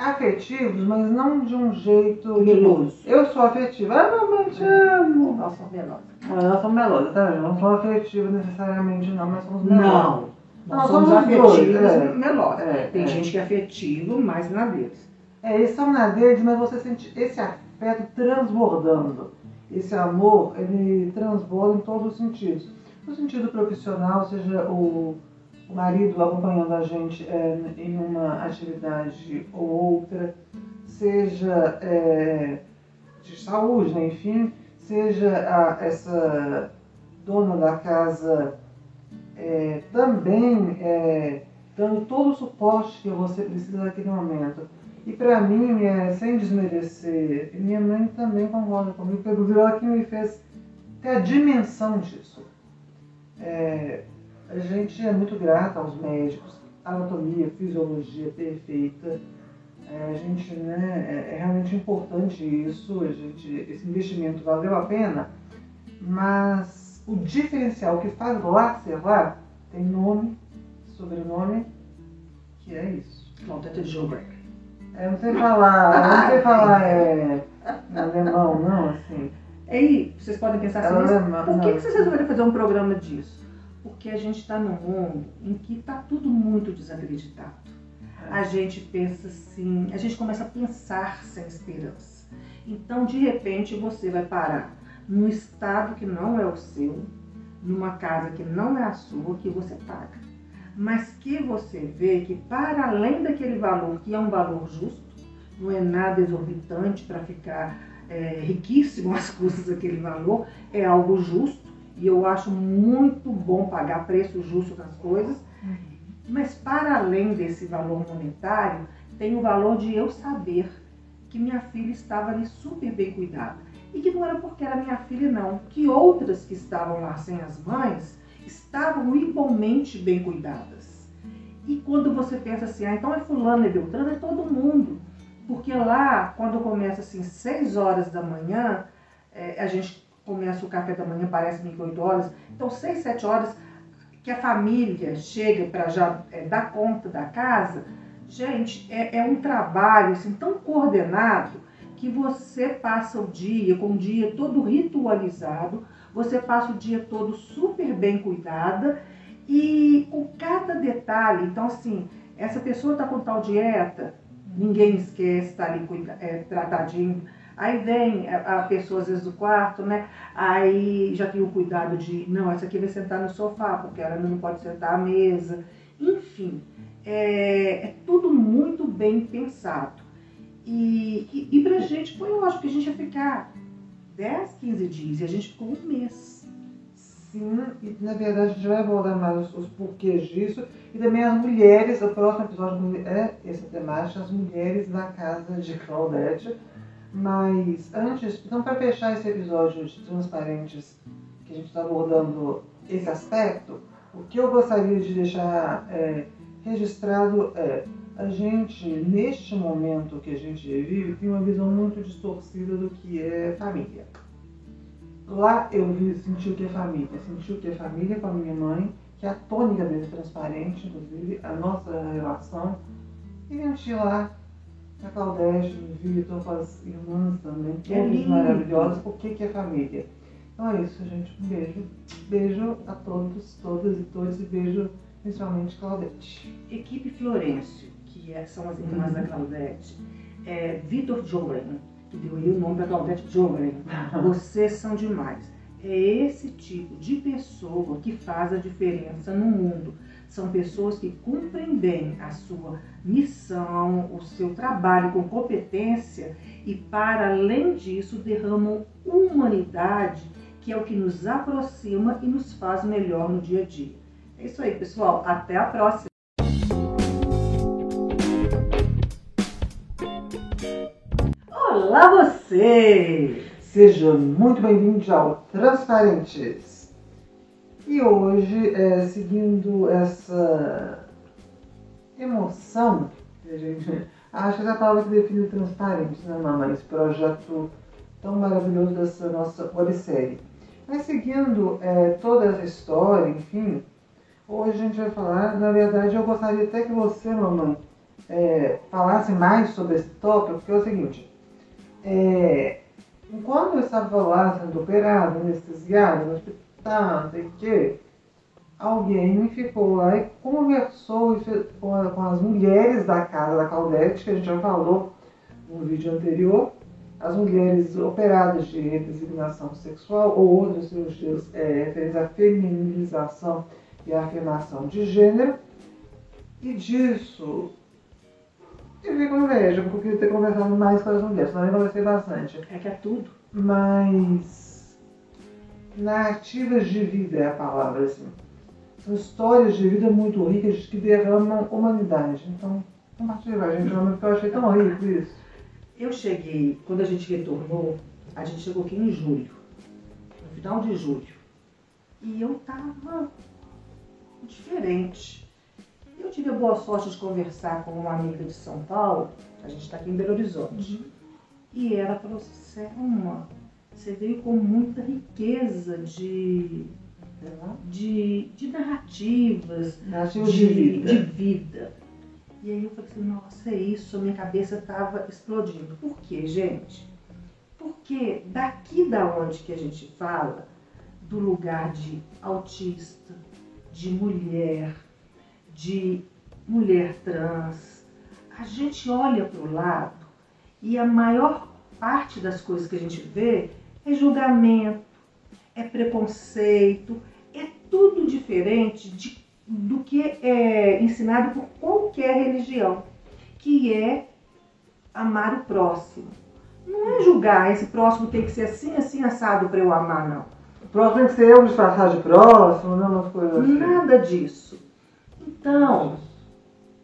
afetivos, mas não de um jeito. Meloso. Eu sou afetiva, ah, mamãe, te amo. Nós somos melosas. Nós somos melosas, tá vendo? Não sou afetiva necessariamente, não, mas somos melosas. Não. Nós Nós somos somos afetivos dois, é. melosas. É, Tem é. gente que é afetivo, mas na deles. É, eles são na deles, mas você sente esse afeto transbordando. Esse amor, ele transborda em todos os sentidos. No sentido profissional, seja o, o marido acompanhando a gente é, em uma atividade ou outra, seja é, de saúde, né, enfim, seja a- essa dona da casa é, também dando todo o suporte que você precisa naquele momento. E para mim, é, sem desmerecer, minha mãe também concorda comigo, porque ela que me fez ter a dimensão disso. É, a gente é muito grata aos médicos, anatomia, fisiologia perfeita. É, a gente, né, é, é realmente importante isso, a gente, esse investimento valeu a pena, mas o diferencial que faz lá ser lá tem nome, sobrenome, que é isso. Gilbert. É, Eu não sei falar, eu não sei falar é, em alemão, não, assim. Aí vocês podem pensar assim, mas lembra- por que, não. que vocês resolveram fazer um programa disso? Porque a gente está num mundo em que está tudo muito desacreditado. A gente pensa assim, a gente começa a pensar sem esperança. Então, de repente, você vai parar num estado que não é o seu, numa casa que não é a sua, que você paga. Mas que você vê que para além daquele valor, que é um valor justo, não é nada exorbitante para ficar é, riquíssimo às custas daquele valor, é algo justo e eu acho muito bom pagar preço justo nas coisas. Mas para além desse valor monetário, tem o valor de eu saber que minha filha estava ali super bem cuidada. E que não era porque era minha filha, não. Que outras que estavam lá sem as mães estavam igualmente bem cuidadas. E quando você pensa assim, ah, então é fulano, é Beltrano, é todo mundo. Porque lá, quando começa assim, 6 horas da manhã, é, a gente começa o café da manhã, parece 8 horas. Então, 6, 7 horas que a família chega para já é, dar conta da casa, gente, é, é um trabalho assim, tão coordenado que você passa o dia com o dia todo ritualizado, você passa o dia todo super bem cuidada e com cada detalhe. Então, assim, essa pessoa está com tal dieta, ninguém esquece, está ali é, tratadinho. Aí vem a, a pessoa, às vezes, do quarto, né? Aí já tem o cuidado de, não, essa aqui vai sentar no sofá, porque ela não pode sentar à mesa. Enfim, é, é tudo muito bem pensado. E, e, e pra gente foi lógico que a gente ia ficar 10, 15 dias, e a gente ficou um mês. Sim, e na verdade a gente vai abordar mais os, os porquês disso. E também as mulheres, o próximo episódio é essa temática, as mulheres na casa de Claudete. Mas antes, então para fechar esse episódio de Transparentes, que a gente está abordando esse aspecto, o que eu gostaria de deixar é, registrado é a gente, neste momento que a gente vive, tem uma visão muito distorcida do que é família. Lá eu vi, senti o que é família, senti o que é família com a minha mãe, que é a tônica dele transparente, inclusive, a nossa relação. E senti lá a Claudete, o Vitor, com as irmãs também, É todas lindo. maravilhosas. O que, é família? Então é isso, gente. Um beijo. Beijo a todos, todas e todos, e beijo principalmente Claudete. Equipe Florencio, que é- são as irmãs da Claudete, é, Vitor Joren, que deu aí o nome para Claudete Joren. Vocês são demais. É esse tipo de pessoa que faz a diferença no mundo. São pessoas que cumprem bem a sua missão, o seu trabalho com competência e, para além disso, derramam humanidade, que é o que nos aproxima e nos faz melhor no dia a dia. É isso aí, pessoal. Até a próxima. Olá você! Sejam muito bem-vindos ao Transparentes. E hoje, é, seguindo essa emoção, que a gente, acho que é a palavra que define transparente, né, mamãe? Esse projeto tão maravilhoso dessa nossa websérie. Mas seguindo é, toda essa história, enfim, hoje a gente vai falar, na verdade eu gostaria até que você, mamãe, é, falasse mais sobre esse tópico, porque é o seguinte, é, enquanto eu estava lá sendo operado, anestesiado, no hospital, não sei o quê, alguém ficou lá e conversou com, as mulheres da casa da Claudete, que a gente já falou no vídeo anterior, as mulheres operadas de redesignação sexual ou outras cirurgias é, referentes à feminilização e à afirmação de gênero. E disso eu fico com inveja, porque eu queria ter conversado mais com as mulheres, também conversei bastante. É que é tudo. Mas narrativas de vida é a palavra, assim. São histórias de vida muito ricas que derramam humanidade. Então, compartilha com a gente, porque eu achei tão rico isso. Eu cheguei, quando a gente retornou, a gente chegou aqui em julho, no final de julho. E eu tava diferente. Eu tive a boa sorte de conversar com uma amiga de São Paulo, a gente está aqui em Belo Horizonte. Uhum. E ela falou assim, Selma, você veio com muita riqueza de, de, de narrativas, narrativas de, de, vida. de vida. E aí eu falei assim, nossa, é isso, a minha cabeça estava explodindo. Por quê, gente? Porque daqui da onde que a gente fala, do lugar de autista, de mulher, de mulher trans, a gente olha para o lado e a maior parte das coisas que a gente vê é julgamento, é preconceito, é tudo diferente de do que é ensinado por qualquer religião, que é amar o próximo. Não é julgar, esse próximo tem que ser assim, assim, assado para eu amar, não. O próximo tem que ser eu disfarçar de próximo, não umas coisas assim. Nada disso. Então,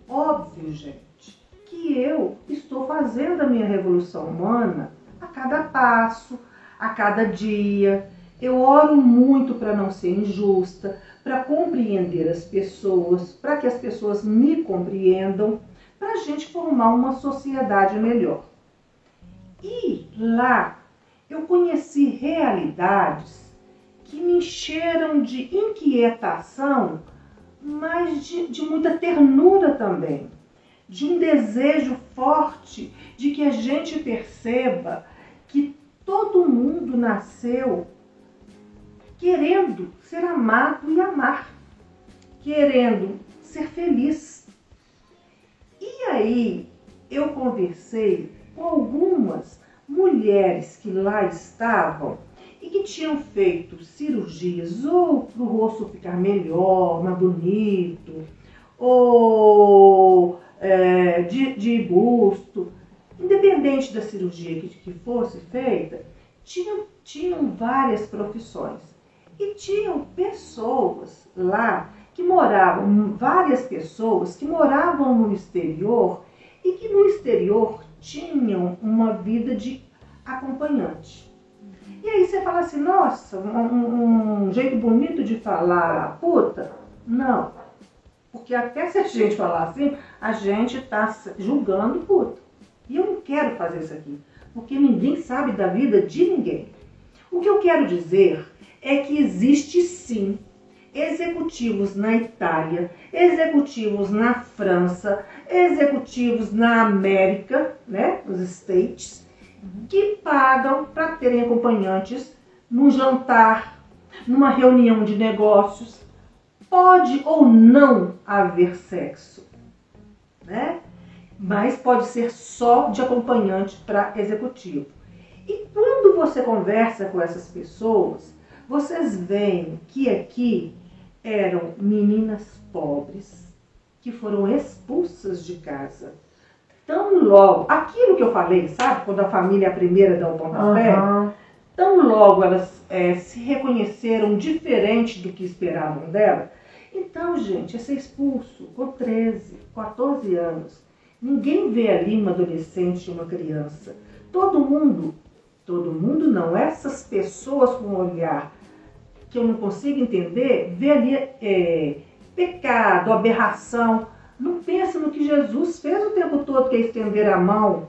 óbvio, gente, que eu estou fazendo a minha revolução humana a cada passo, a cada dia. Eu oro muito para não ser injusta, para compreender as pessoas, para que as pessoas me compreendam, para a gente formar uma sociedade melhor. E lá eu conheci realidades que me encheram de inquietação, mas de, de muita ternura também, de um desejo forte de que a gente perceba que todo mundo nasceu querendo ser amado e amar, querendo ser feliz. E aí eu conversei com algumas mulheres que lá estavam e que tinham feito cirurgias ou para o rosto ficar melhor, mais bonito, ou é, de, de busto, independente da cirurgia que, que fosse feita, tinham, tinham várias profissões. E tinham pessoas lá que moravam, várias pessoas que moravam no exterior e que no exterior tinham uma vida de acompanhante. E aí você fala assim, nossa, um, um jeito bonito de falar puta? Não. Porque até se a gente falar assim, a gente está julgando puta. E eu não quero fazer isso aqui, porque ninguém sabe da vida de ninguém. O que eu quero dizer é que existe sim executivos na Itália, executivos na França, executivos na América, né, nos States, que pagam para terem acompanhantes num jantar, numa reunião de negócios. Pode ou não haver sexo, né? Mas pode ser só de acompanhante para executivo. E quando você conversa com essas pessoas, vocês veem que aqui eram meninas pobres que foram expulsas de casa. Tão logo, aquilo que eu falei, sabe? Quando a família é a primeira dá o pontapé, uhum. tão logo elas é, se reconheceram diferente do que esperavam dela. Então, gente, é ser expulso com 13, 14 anos. Ninguém vê ali uma adolescente uma criança. Todo mundo Todo mundo não. Essas pessoas com um olhar que eu não consigo entender, vê ali é, pecado, aberração. Não pensa no que Jesus fez o tempo todo, que é estender a mão.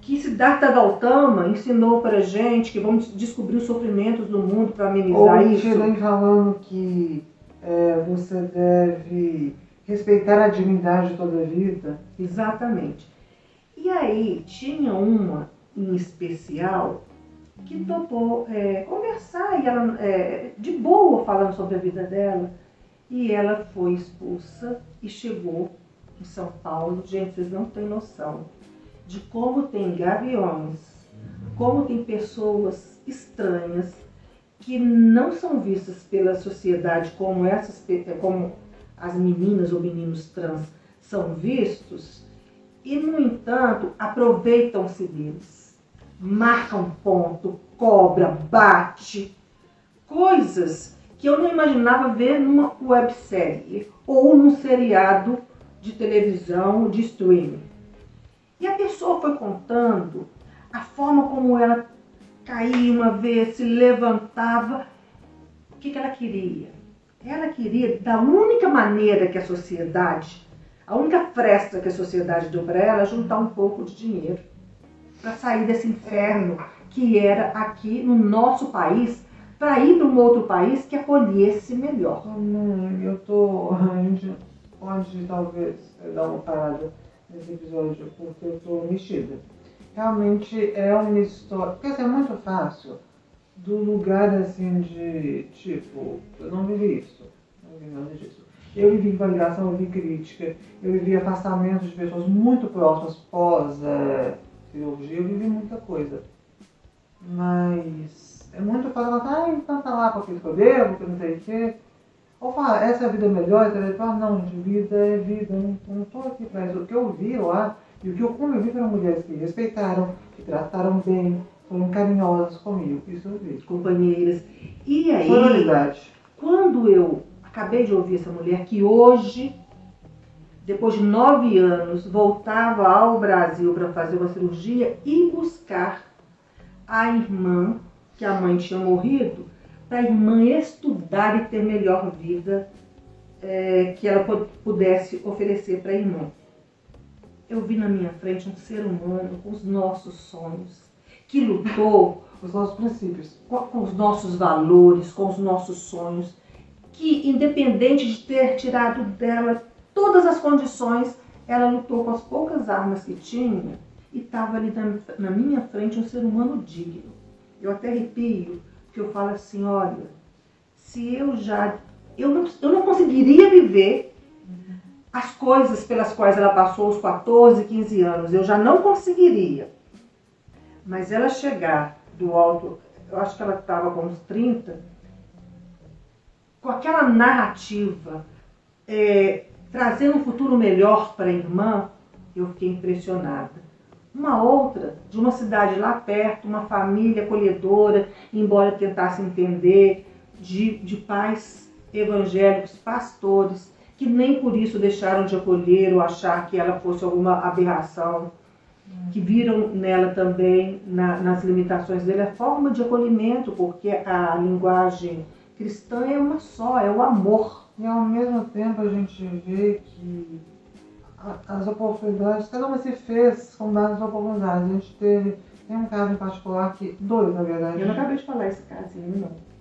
Que Siddhartha Gautama ensinou para gente que vamos descobrir os sofrimentos do mundo para amenizar Ou isso. Ou falando que é, você deve respeitar a dignidade de toda a vida. Exatamente. E aí tinha uma em especial que topou é, conversar e ela é, de boa falando sobre a vida dela e ela foi expulsa e chegou em São Paulo. Gente, vocês não têm noção de como tem gaviões, como tem pessoas estranhas que não são vistas pela sociedade como essas como as meninas ou meninos trans são vistos e no entanto aproveitam-se deles marcam ponto cobra bate coisas que eu não imaginava ver numa websérie ou num seriado de televisão de streaming e a pessoa foi contando a forma como ela caía uma vez, se levantava. O que, que ela queria? Ela queria, da única maneira que a sociedade, a única fresta que a sociedade deu para ela, juntar um pouco de dinheiro para sair desse inferno que era aqui no nosso país, para ir para um outro país que acolhesse melhor. Hum, eu tô. A gente pode talvez dar uma parada nesse episódio porque eu tô mexida realmente é uma história. Porque assim, é muito fácil do lugar assim de tipo, eu não vivi isso, não vivi nada disso. Eu vivi validação, eu vivi crítica, eu vivi afastamento de pessoas muito próximas pós é, cirurgia, eu vivi muita coisa. Mas é muito falar, ah, então tá lá porque eu devo, porque não sei o quê. Ou falar, essa é a vida melhor, e falar, não, gente, vida é vida, eu não, tô aqui pra isso. O que eu vi lá e o que eu convivi foram mulheres que respeitaram, que trataram bem, foram carinhosas comigo. Isso eu vi. Companheiras. E aí, Sororidade. quando eu acabei de ouvir essa mulher que hoje, depois de nove anos, voltava ao Brasil para fazer uma cirurgia e buscar a irmã, que a mãe tinha morrido, para a irmã estudar e ter melhor vida é, que ela pudesse oferecer para a irmã eu vi na minha frente um ser humano com os nossos sonhos, que lutou com os nossos princípios, com os nossos valores, com os nossos sonhos, que independente de ter tirado dela todas as condições, ela lutou com as poucas armas que tinha e estava ali na, na, minha frente um ser humano digno. Eu até arrepio, porque eu falo assim, olha, se eu já... Eu não, eu não conseguiria viver as coisas pelas quais ela passou os 14, 15 anos, eu já não conseguiria. Mas ela chegar do alto, eu acho que ela estava com uns 30, com aquela narrativa, é, trazendo um futuro melhor para a irmã, eu fiquei impressionada. Uma outra, de uma cidade lá perto, uma família acolhedora, embora tentasse entender, de, de pais evangélicos, pastores, que nem por isso deixaram de acolher ou achar que ela fosse alguma aberração, que viram nela também, na, nas limitações dele, a forma de acolhimento, porque a linguagem cristã é uma só, é o amor. E ao mesmo tempo a gente vê que as oportunidades, cada uma se fez com base nas oportunidades. A gente teve, tem um caso em particular que, dois na verdade. Eu não acabei de falar esse casinho, não.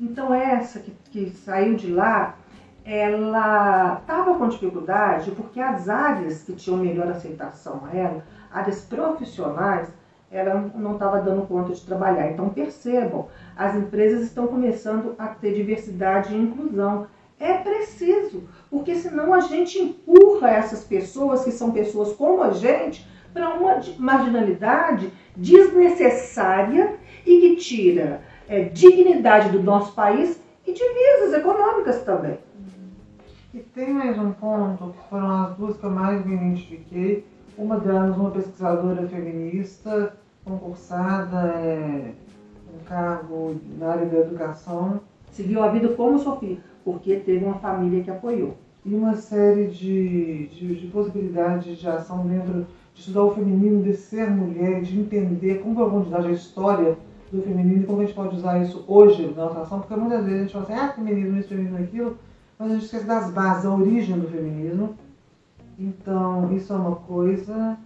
Então essa que, que saiu de lá, ela estava com dificuldade porque as áreas que tinham melhor aceitação a ela, áreas profissionais, ela não estava dando conta de trabalhar. Então percebam, as empresas estão começando a ter diversidade e inclusão. É preciso, porque senão a gente empurra essas pessoas, que são pessoas como a gente, para uma marginalidade desnecessária e que tira é, dignidade do nosso país e divisas econômicas também. E tem mais um ponto, que foram as duas que eu mais me identifiquei. Uma delas, uma pesquisadora feminista, concursada, é, um cargo na área da educação. Seguiu a vida como Sofia, porque teve uma família que apoiou. E uma série de, de, de possibilidades de ação dentro de estudar o feminino, de ser mulher, de entender com profundidade a história do feminino e como a gente pode usar isso hoje na nossa ação, porque muitas vezes a gente fala assim, ah, feminismo, isso, feminismo, aquilo, mas a gente esquece das bases, a origem do feminismo. Então, isso é uma coisa.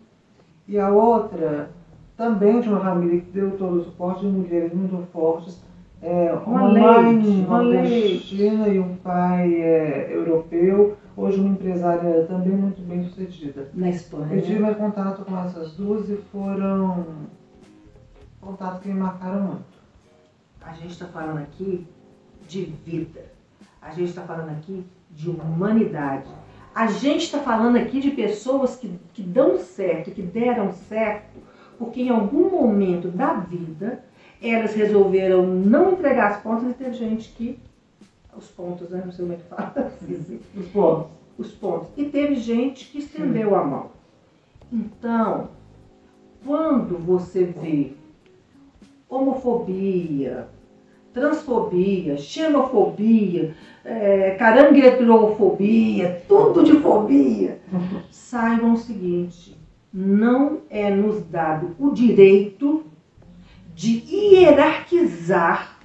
E a outra, também de uma família que deu todo o suporte de mulheres muito fortes, é, uma, uma mãe nordestina e um pai é, europeu, hoje uma empresária também muito bem sucedida. Na Espanha. Eu tive contato com essas duas e foram contatos que me marcaram muito. A gente está falando aqui de vida. A gente está falando aqui de humanidade. A gente está falando aqui de pessoas que, que dão certo, que deram certo, porque em algum momento da vida elas resolveram não entregar as pontas e teve gente que. Os pontos, né? Não sei como é que fala. Os pontos. Os pontos. E teve gente que estendeu a mão. Então, quando você vê homofobia, transfobia, xenofobia, é, tudo de fobia, saibam o seguinte: não é nos dado o direito de hierarquizar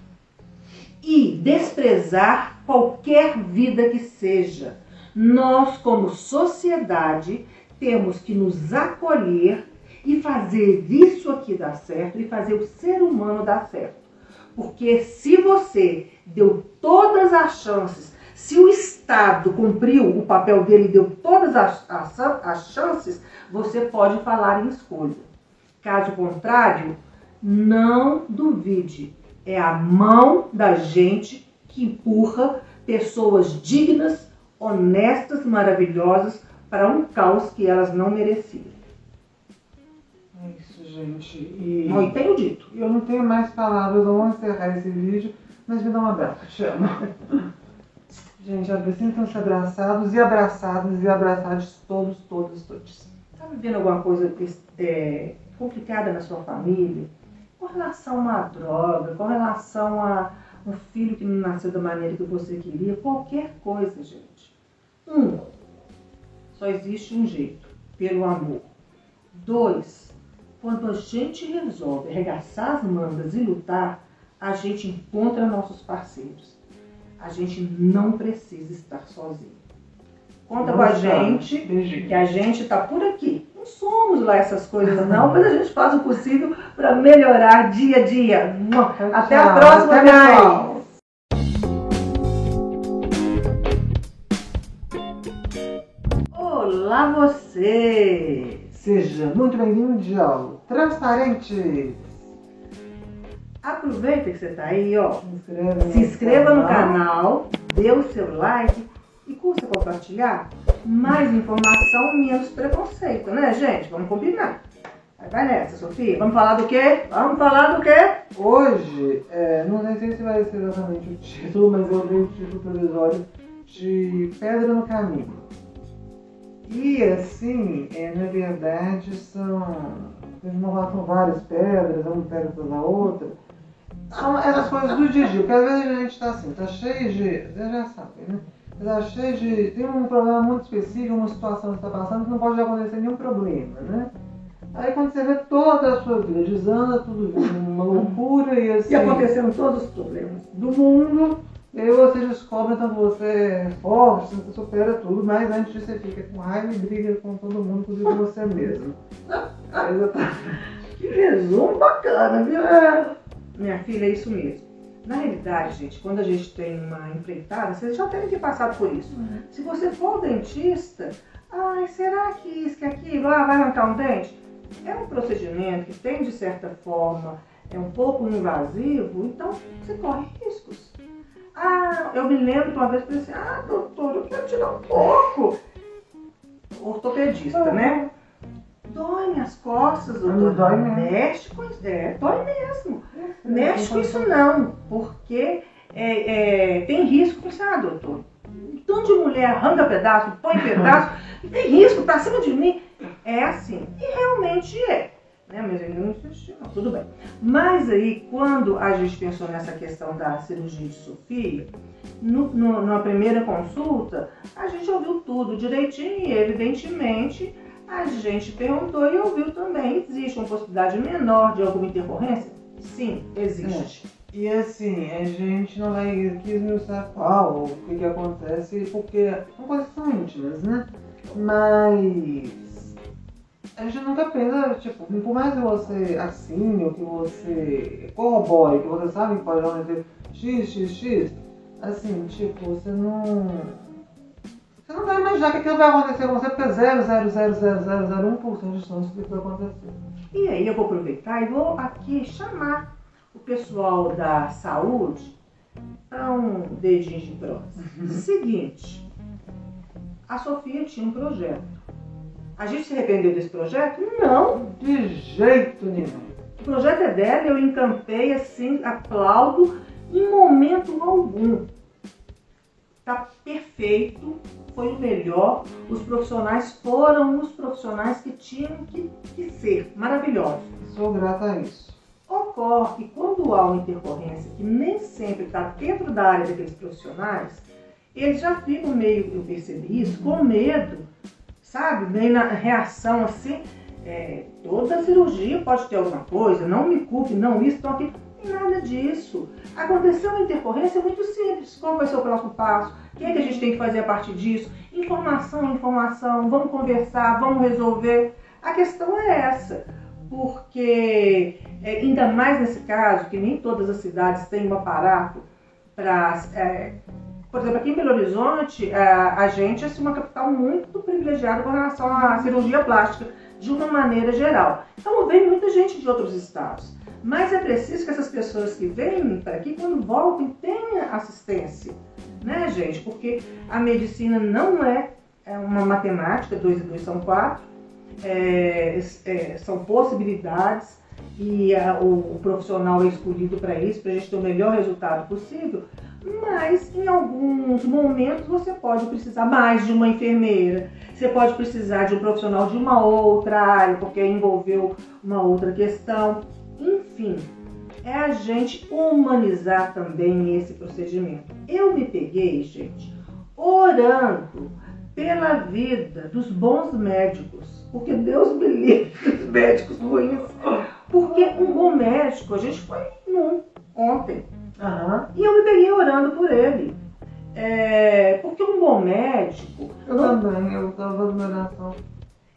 e desprezar qualquer vida que seja. Nós, como sociedade, temos que nos acolher e fazer isso aqui dar certo e fazer o ser humano dar certo. Porque se você deu todas as chances, se o Estado cumpriu o papel dele e deu todas as, as, as chances, você pode falar em escolha. Caso contrário, não duvide, é a mão da gente que empurra pessoas dignas, honestas, maravilhosas para um caos que elas não mereciam. É isso, gente. E Não, tenho dito. eu não tenho mais palavras, vou encerrar esse vídeo, mas me dá um abraço, te amo. gente, sintam-se abraçados e abraçados e abraçados todos, todos, todos. Está vivendo alguma coisa é, complicada na sua família? Com relação a droga, com relação a um filho que não nasceu da maneira que você queria, qualquer coisa, gente. Um, só existe um jeito, pelo amor. Dois, quando a gente resolve arregaçar as mangas e lutar, a gente encontra nossos parceiros. A gente não precisa estar sozinho. Conta com a gente, que a gente está por aqui não somos lá essas coisas não, mas a gente faz o possível para melhorar dia a dia. Até a próxima, guys! Olá você! Seja muito bem-vindo ao Transparentes! Aproveita que você está aí, ó. Se inscreva, Se inscreva no canal, dê o seu like e cursa compartilhar mais informação, menos preconceito, né, gente? Vamos combinar. Vai nessa, Sofia. Vamos falar do quê? Vamos falar do quê? Hoje, é, não sei se vai ser exatamente o título, mas eu dei o título provisório de Pedra no Caminho. E assim, é, na verdade, são. Eles não várias pedras, uma pedra da outra. São essas coisas do dia a dia, porque às vezes a gente está assim, tá cheio de. Você já sabe, né? Está cheio de. Tem um problema muito específico, uma situação que está passando que não pode acontecer nenhum problema, né? Aí quando você vê toda a sua vida desanda, tudo uma loucura e assim. E acontecendo todos os problemas do mundo, e aí você descobre então você é forte, você supera tudo, mas antes você fica com raiva e briga com todo mundo, inclusive com você mesmo. Exatamente. Que resumo bacana, viu? É. Minha filha, é isso mesmo. Na realidade, gente, quando a gente tem uma empreitada, vocês já devem ter passado por isso. Uhum. Se você for ao dentista, ai, será que isso, que aquilo, ah, vai arrancar um dente? É um procedimento que tem, de certa forma, é um pouco invasivo, então você corre riscos. Ah, eu me lembro que uma vez eu falei assim, ah, doutor, eu quero tirar um pouco. Ortopedista, uhum. né? Dói minhas costas, doutor. Dói mesmo. Mexe com isso. É, dói mesmo. Mexe com isso não, porque é, é, tem risco. Você, ah, doutor, tanto de mulher arranca pedaço, põe pedaço, tem risco pra cima de mim. É assim. E realmente é. Né? Mas ele não insistiu, não. Tudo bem. Mas aí, quando a gente pensou nessa questão da cirurgia de Sofia, no, no, na primeira consulta, a gente ouviu tudo direitinho e, evidentemente, A gente perguntou e ouviu também, existe uma possibilidade menor de alguma intercorrência? Sim, existe. É. E assim, a gente não vai esmiuçar qual, o que, que acontece, porque são coisas são íntimas, né? Mas a gente nunca pensa, tipo, por mais que você assine ou que você corrobore, que você sabe que pode acontecer x, x, x, assim, tipo, você não. Você não vai imaginar que aquilo vai acontecer com você porque é 0,00001% de chance de que vai acontecer. E aí eu vou aproveitar e vou aqui chamar o pessoal da saúde para um dedinho de bronze. Uhum. Seguinte, a Sofia tinha um projeto. A gente se arrependeu desse projeto? Não, de jeito nenhum. O projeto é dela, eu encantei assim, aplaudo em momento algum. Tá perfeito, foi o melhor. Os profissionais foram os profissionais que tinham que, que ser maravilhosos. Sou grata a isso. Ocorre que quando há uma intercorrência que nem sempre está dentro da área daqueles profissionais, eles já ficam meio, eu percebi isso, com medo, sabe? Meio na reação assim, é, toda cirurgia pode ter alguma coisa, não me culpe, não isso, não aquilo. Nada disso. Aconteceu uma intercorrência é muito simples. Qual vai ser o próximo passo? O que, é que a gente tem que fazer a partir disso? Informação, informação, vamos conversar, vamos resolver. A questão é essa porque é, ainda mais nesse caso, que nem todas as cidades têm um aparato para. É, por exemplo, aqui em Belo Horizonte, a, é, a gente é assim, uma capital muito privilegiada com relação à cirurgia plástica, de uma maneira geral. Então, vem muita gente de outros estados. Mas é preciso que essas pessoas que vêm para aqui, quando voltem, tenham assistência, né, gente? Porque a medicina não é, é uma matemática, dois e dois são quatro, é, é, são possibilidades e a, o, o, profissional é escolhido para isso, para a gente ter o melhor resultado possível. Mas em alguns momentos você pode precisar mais de uma enfermeira, você pode precisar de um profissional de uma outra área, porque envolveu uma outra questão. Enfim, é a gente humanizar também esse procedimento. Eu me peguei, gente, orando pela vida dos bons médicos, porque Deus me livre dos médicos ruins. Porque um bom médico, a gente foi num ontem, uhum. e eu me peguei orando por ele. É, porque um bom médico. Eu não, também, eu estava oração.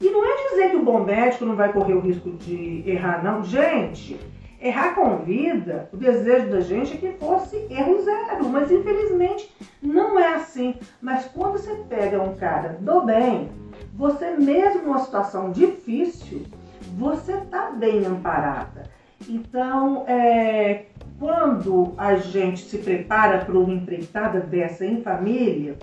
E não é dizer que o bom médico não vai correr o risco de errar, não. Gente, errar com vida, o desejo da gente é que fosse erro zero, mas infelizmente não é assim. Mas quando você pega um cara do bem, você mesmo numa situação difícil, você está bem amparada. Então, é, quando a gente se prepara para uma empreitada dessa em família,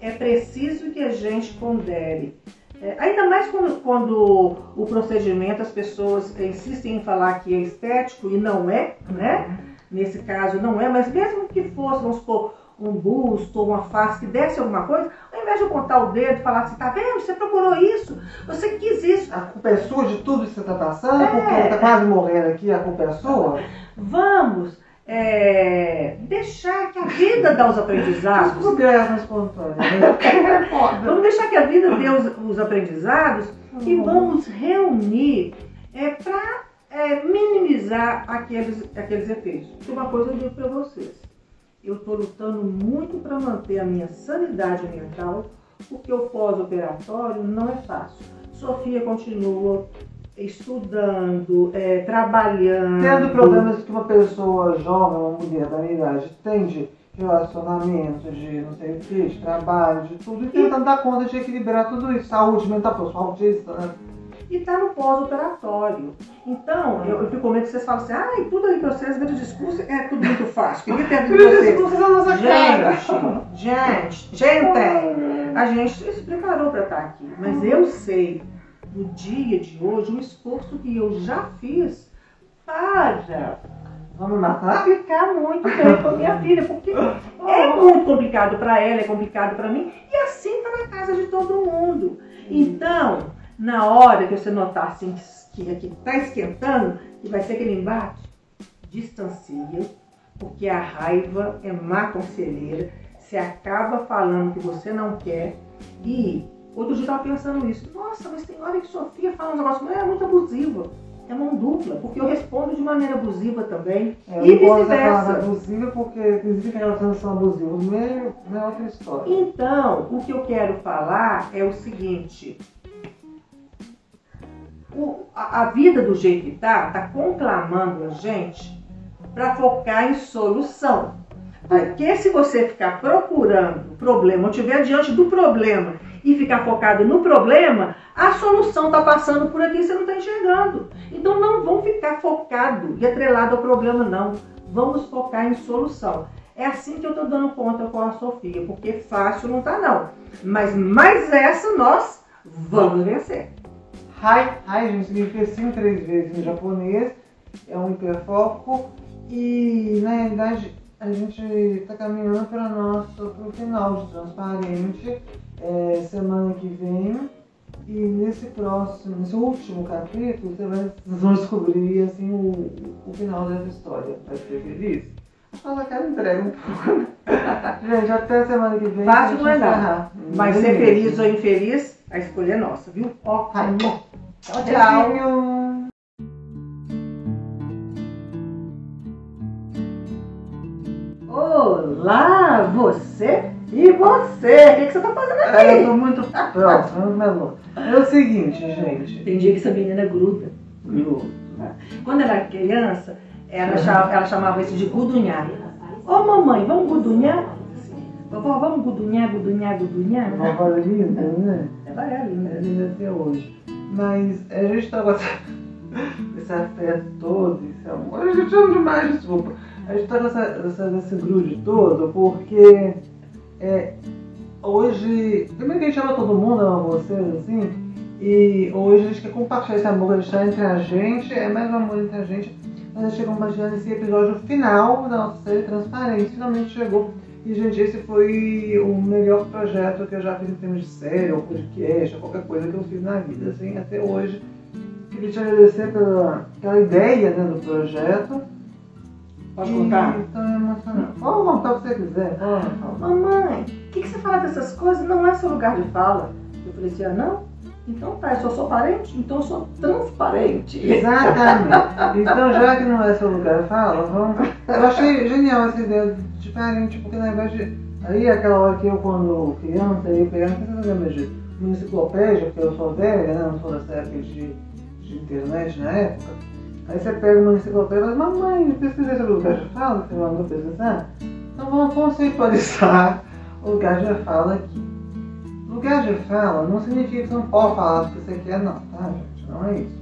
é preciso que a gente pondere é, ainda mais quando, quando, o procedimento as pessoas insistem em falar que é estético e não é, né? Nesse caso não é, mas mesmo que fosse, vamos supor, um busto ou uma face que desse alguma coisa, ao invés de apontar o dedo e falar assim, tá vendo? Você procurou isso, você quis isso. A culpa é sua de tudo que você está passando, é. porque tá quase morrendo aqui, a culpa é sua. Vamos é, deixar que a vida dá os aprendizados. Né? vamos deixar que a vida dê os, os aprendizados uhum. e vamos reunir é, para é, minimizar aqueles, aqueles efeitos. Uma coisa eu digo para vocês. Eu estou lutando muito para manter a minha sanidade mental, porque o pós-operatório não é fácil. Sofia continua estudando, é, trabalhando. Tendo problemas que uma pessoa jovem, uma mulher da minha idade, tem de relacionamento, de não sei o que, de trabalho, de tudo, e tentando dar conta de equilibrar tudo isso. Saúde mental, pessoal autista, né? E está no pós-operatório. Então, eu, eu fico com medo que vocês falam assim, ai, tudo ali para vocês, o discurso é tudo muito fácil. Queria ter vindo vocês. discurso é nossa gente, gente, gente, a gente se preparou para estar aqui, mas eu sei no dia de hoje, um esforço que eu já fiz para Vamos matar? ficar muito bem com a minha filha, porque é muito complicado para ela, é complicado para mim, e assim está na casa de todo mundo. Então, na hora que você notar assim que aqui está esquentando, que vai ser aquele embate, distancia, porque a raiva é má conselheira, você acaba falando que você não quer e Outro dia eu estava pensando isso. Nossa, mas tem hora que Sofia fala um negócio, mas é muito abusiva. É mão dupla, porque eu respondo de maneira abusiva também. É, e vice-versa. abusiva porque existe relações são abusivas. O meio é outra história. Então, o que eu quero falar é o seguinte. O- a, a vida do jeito que tá, tá conclamando a gente para focar em solução. Porque se você ficar procurando problema, ou estiver diante do problema e ficar focado no problema, a solução está passando por aqui e você não está enxergando. Então não vão ficar focado e atrelado ao problema, não. Vamos focar em solução. É assim que eu estou dando conta com a Sofia, porque fácil não tá não. Mas mais essa nós vamos vencer. Hai, hai, gente, significa sim três vezes em japonês. É um hiperfoco. E, na realidade, a gente está caminhando para pro final de Transparente. É, semana que vem. E nesse próximo, nesse último capítulo, você vai, vocês vão descobrir assim, o, o final dessa história. Vai ser feliz? Fala cara entrega um pouco. gente, até semana que vem. Fácil não é nada. Mas ser feliz ou infeliz, a escolha é nossa, viu? Ó, Ai, tchau, tchau. Beijinho. Olá, você e você. O que, que você tá fazendo É, eu aqui? tô muito próximo, muito melhor. É o seguinte, gente. Tem dia que essa menina gruda. Grudo. Quando ela era criança, ela chamava, ela chamava isso de gudunhar. Ô mamãe, vamos gudunhar? Vovó, vamos gudunhar, gudunhar, gudunhar? Uma voz linda, né? Ela é linda. É linda até hoje. Mas a gente tá gostando desse afeto todo, esse amor. A gente ama demais, desculpa. A gente tá com essa, essa, desse grude todo porque é, hoje. Primeiro que a gente ama todo mundo, ama vocês, assim. E hoje a gente quer compartilhar esse amor que a gente tá entre a gente. É mais um amor entre a gente. Mas a gente chegou esse episódio final da nossa série Transparente. Finalmente chegou. E, gente, esse foi o melhor projeto que eu já fiz em termos de série, ou podcast, ou qualquer coisa que eu fiz na vida, assim, até hoje. Queria te agradecer pela, pela ideia né, do projeto. Pode contar? Tô emocionado. Pode contar o que você quiser. Falar. Mamãe, o que, que você fala dessas coisas? Não é seu lugar de fala. Eu falei assim, ah, não? Então tá, eu só sou parente, então eu sou transparente. Exatamente. Então, já que não é seu lugar de fala, vamos. Eu achei genial essa ideia diferente, porque na verdade, aí aquela hora que eu, quando criança, eu pegava, não sei se de uma enciclopédia, porque eu sou velha, né? Não sou dessa época de, de internet na época. Aí você pega uma enciclopédia e fala, mamãe, eu pesquisei sobre o lugar de fala, que você mandou pesquisar. Então vamos conceitualizar o lugar de fala aqui. Lugar de fala não significa que você não pode falar o que você quer, não, tá, gente? Não é isso.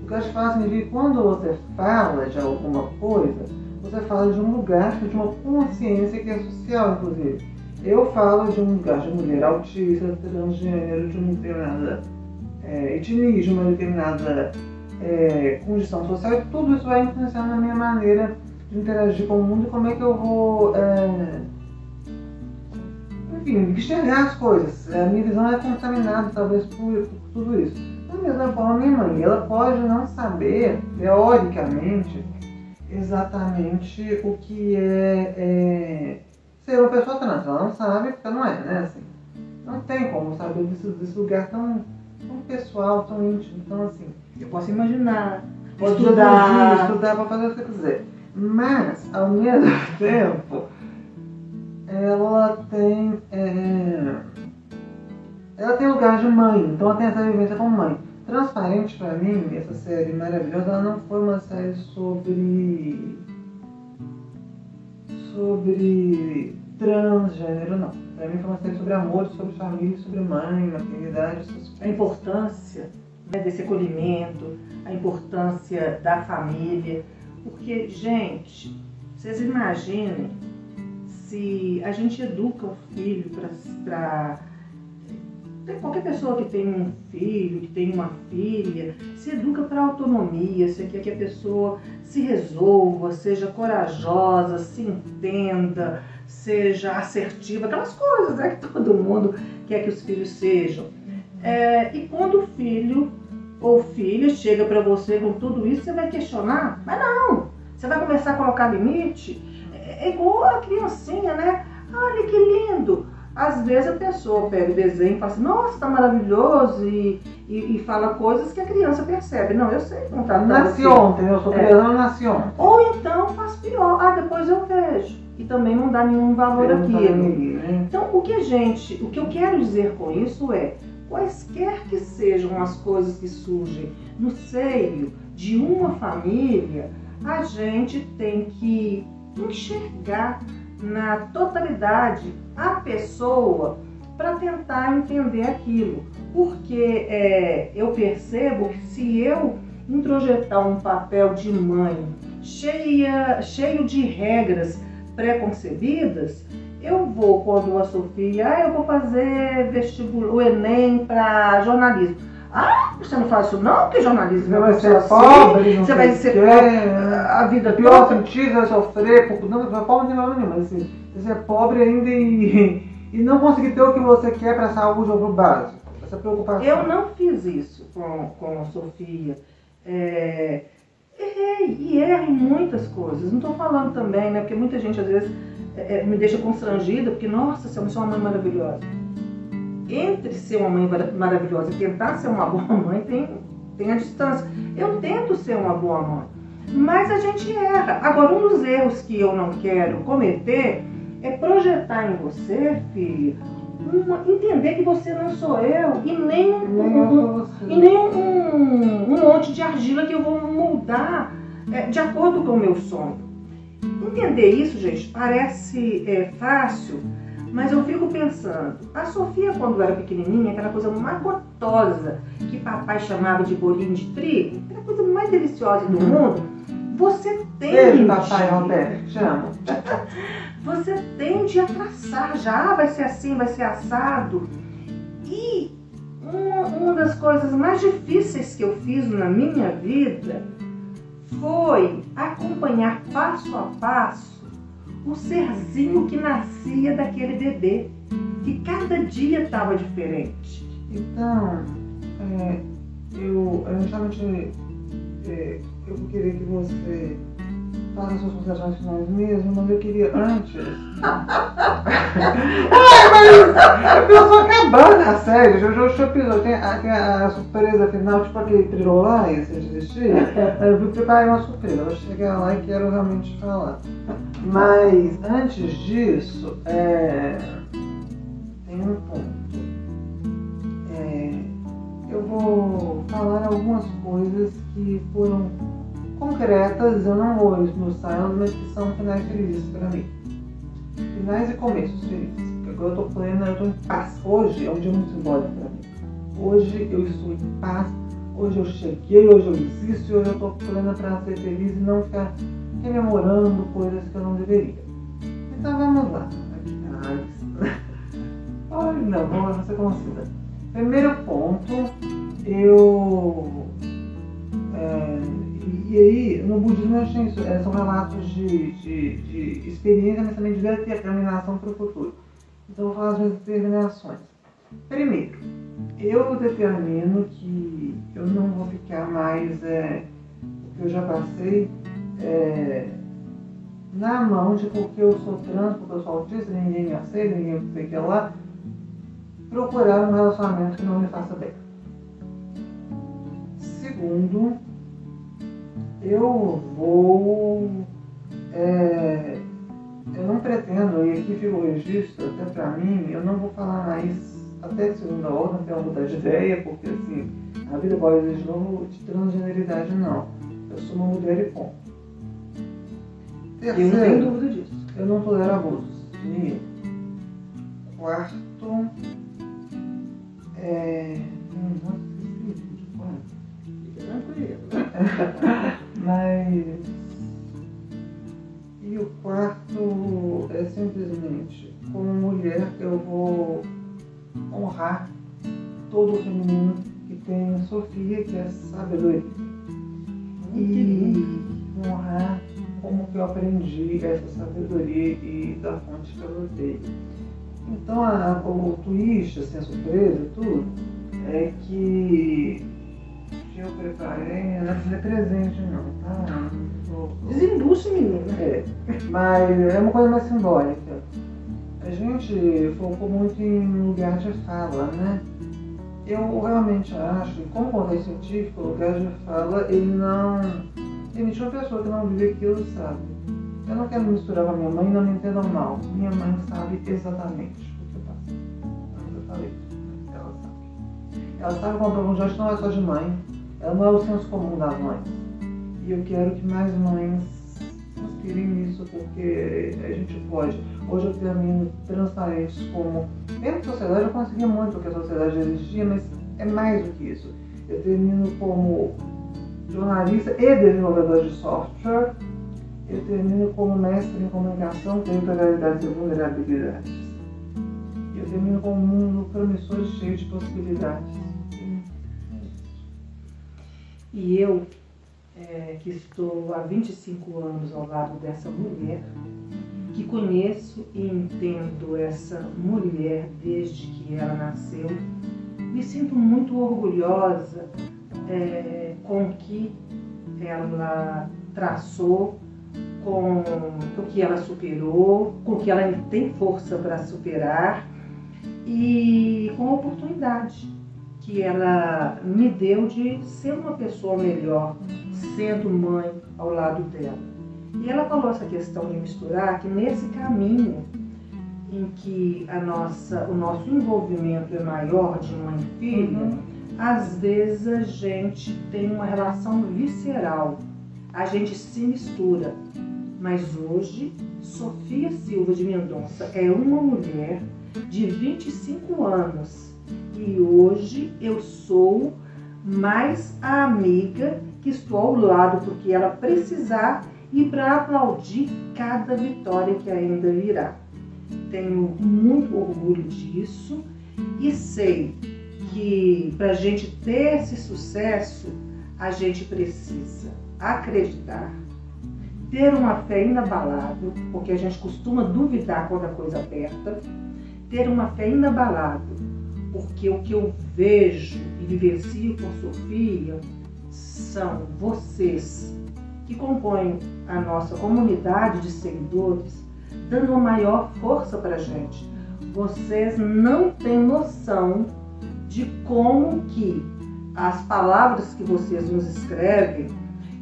Lugar de fala significa que quando você fala de alguma coisa, você fala de um lugar, de uma consciência que é social, inclusive. Eu falo de um lugar de mulher autista, transgênero, de uma determinada é, etnia, de uma determinada é, condição social, e tudo isso vai influenciar na minha maneira de interagir com o mundo e como é que eu vou. É, enfim, enxergar as coisas. A minha visão é contaminada, talvez, por, por tudo isso. Da mesma forma, minha mãe, ela pode não saber, teoricamente, exatamente o que é, é ser uma pessoa trans. Ela não sabe porque não é, né? Assim, não tem como saber desse, desse lugar tão, tão pessoal, tão íntimo. Então, assim, Eu posso imaginar, estudar. estudar, estudar para fazer o que você quiser. Mas, ao mesmo tempo, ela tem. é, ela tem lugar de mãe, então ela tem essa vivência como mãe. Transparente pra mim, essa série maravilhosa, ela não foi uma série sobre. sobre transgênero, não. Pra mim foi uma série sobre amor, sobre família, sobre mãe, maternidade, essas a importância né, desse acolhimento, a importância da família. Porque, gente, vocês imaginem se a gente educa o filho para. Qualquer pessoa que tem um filho, que tem uma filha, se educa para autonomia, você quer que a pessoa se resolva, seja corajosa, se entenda, seja assertiva, aquelas coisas né, que todo mundo quer que os filhos sejam. É, e quando o filho ou filha chega para você com tudo isso, você vai questionar? Mas não! Você vai começar a colocar limite? É é igual a criancinha, né? Olha que lindo! Às vezes a pessoa pega o desenho e fala assim, nossa, tá maravilhoso, e, e, e fala coisas que a criança percebe. Não, eu sei contar pra Nasci ontem, eu sou É. criança, eu nasci ontem. Ou então faz pior, ah, depois eu vejo. E também não dá nenhum valor não aí, né? Então, o que a gente, o que eu quero dizer com isso é, quaisquer que sejam as coisas que surgem no seio de uma família, a gente tem que enxergar na totalidade a pessoa para tentar entender aquilo. Porque é, eu percebo que se eu introjetar um papel de mãe cheia, cheio de regras preconcebidas, eu vou, quando a Sofia, ah, eu vou fazer vestibular, o Enem para jornalismo. Ah, você não faz isso não, porque jornalismo Você é vai uma ser assim, pobre, você vai ser pobre a vida pior toda. sentido, vai sofrer, pouco, não, não é pobre de nada nenhum, mas assim, você é pobre ainda e, e não conseguir ter o que você quer para a saúde ou para o básico. Essa preocupação. Eu não fiz isso com, com a Sofia. É, errei e erro em muitas coisas. Não estou falando também, né? Porque muita gente às vezes é, me deixa constrangida, porque, nossa, você é uma mãe maravilhosa. Entre ser uma mãe mara- maravilhosa e tentar ser uma boa mãe, tem, tem a distância. Eu tento ser uma boa mãe, mas a gente erra. Agora, um dos erros que eu não quero cometer é projetar em você, filha, uma- entender que você não sou eu e nem um, eu sou e nem um, um monte de argila que eu vou moldar é, de acordo com o meu sonho. Entender isso, gente, parece é, fácil, mas eu fico pensando, a Sofia quando era pequenininha, aquela coisa mais gostosa que papai chamava de bolinho de trigo, aquela coisa mais deliciosa do mundo, você tem Beijo, papai Roberto, te amo. você tende a traçar já, ah, vai ser assim, vai ser assado. E uma, uma das coisas mais difíceis que eu fiz na minha vida foi acompanhar passo a passo o serzinho que nascia daquele bebê, que cada dia estava diferente. Então, é, eu, eu justamente é, eu querer que você faça suas considerações finais mesmo, mas eu queria antes. Ai, mas eu sou acabando a série, já já o episódio, tem, a, tem a, surpresa final, tipo aquele trilolá, se desistir. Eu vou preparar uma surpresa, eu vou chegar lá e quero realmente falar. Mas antes disso, é, tem um ponto. É, eu vou falar algumas coisas que foram concretas, eu não vou esmiuçar elas, mas que são finais felizes para mim. Finais e começos felizes. Porque agora eu tô plena, eu tô em paz. Hoje é um dia muito simbólico para mim. Hoje eu estou em paz, hoje eu cheguei, hoje eu existo hoje eu tô plena para ser feliz e não ficar rememorando coisas que eu não deveria. Então vamos lá. Ai, não, vamos ser conhecida. Primeiro ponto, eu. é, e, aí, no budismo achei isso, é, são relatos de, de, de experiência, mas também de determinação para o futuro. Então eu vou falar as minhas determinações. Primeiro, eu determino que eu não vou ficar mais é, o que eu já passei é, na mão de porque eu sou trans, porque eu sou autista, ninguém me aceita, ninguém sei que lá, procurar um relacionamento que não me faça bem. Segundo, eu vou. é, eu não pretendo, e aqui fica o registro, até pra mim, eu não vou falar mais até segunda ordem, até eu mudar de ideia, porque assim, a vida pode de novo de transgeneridade, não. Eu sou uma mulher e ponto. Eu não tenho Terceiro, dúvida disso. eu não tolero abusos ninguém. Quarto, é. Hum, nossa. Fica tranquilo. Mas. E o quarto é simplesmente, como mulher, eu vou honrar todo o feminino que tem em Sofia, que é sabedoria. E honrar como que eu aprendi essa sabedoria e da fonte que eu lutei. Então a, o twist, assim, a surpresa, tudo, é que que eu preparei, não é presente não, tá? Desembucha, menina. É, mas é uma coisa mais simbólica. A gente focou muito em lugar de fala, né? Eu realmente acho que, como contexto científico, o lugar de fala, ele não permite uma pessoa que não vive aquilo, sabe? Eu não quero misturar com a minha mãe, não me entendam mal. Minha mãe sabe exatamente o que eu passei. Eu já falei, ela sabe. Ela sabe como um diagnóstico não é só de mãe, não é o senso comum das mães. E eu quero que mais mães inspirem nisso, porque a gente pode. Hoje eu termino transparentes como. Dentro da sociedade eu conseguia muito porque a sociedade exigia, mas é mais do que isso. Eu termino como jornalista e desenvolvedor de software. Eu termino como mestre em comunicação, territorialidades e vulnerabilidades. Eu termino com um mundo promissor cheio de possibilidades. E eu, é, que estou há 25 anos ao lado dessa mulher, que conheço e entendo essa mulher desde que ela nasceu, me sinto muito orgulhosa é, com o que ela traçou, com o que ela superou, com o que ela tem força para superar e com a oportunidade que ela me deu de ser uma pessoa melhor, sendo mãe ao lado dela. E ela falou essa questão de misturar que nesse caminho em que a nossa, o nosso envolvimento é maior de mãe e filha, uhum. às vezes a gente tem uma relação visceral, a gente se mistura. Mas hoje, Sofia Silva de Mendonça é uma mulher de 25 anos e hoje eu sou mais a amiga que estou ao lado porque ela precisar e para aplaudir cada vitória que ainda virá. Tenho muito orgulho disso e sei que para a gente ter esse sucesso, a gente precisa acreditar, ter uma fé inabalável, porque a gente costuma duvidar quando a coisa aperta, ter uma fé inabalável, porque o que eu vejo e vivencio com Sofia são vocês que compõem a nossa comunidade de seguidores, dando maior força para a gente. Vocês não têm noção de como que as palavras que vocês nos escrevem,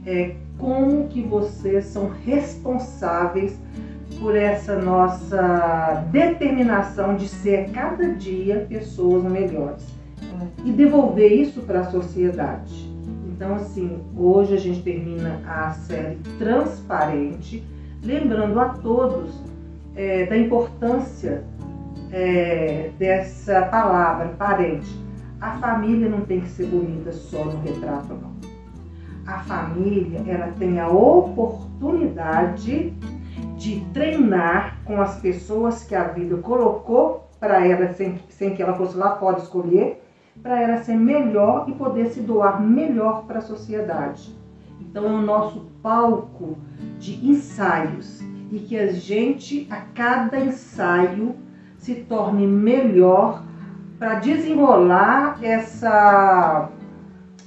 é, como que vocês são responsáveis por essa nossa determinação de ser cada dia pessoas melhores e devolver isso para a sociedade. Então, assim, hoje a gente termina a série Transparente, lembrando a todos é, da importância é, dessa palavra, parente. A família não tem que ser bonita só no retrato, não. A família, ela tem a oportunidade de treinar com as pessoas que a vida colocou para ela, sem, sem que ela fosse lá pode escolher, para ela ser melhor e poder se doar melhor para a sociedade. Então é o nosso palco de ensaios e que a gente, a cada ensaio, se torne melhor para desenrolar essa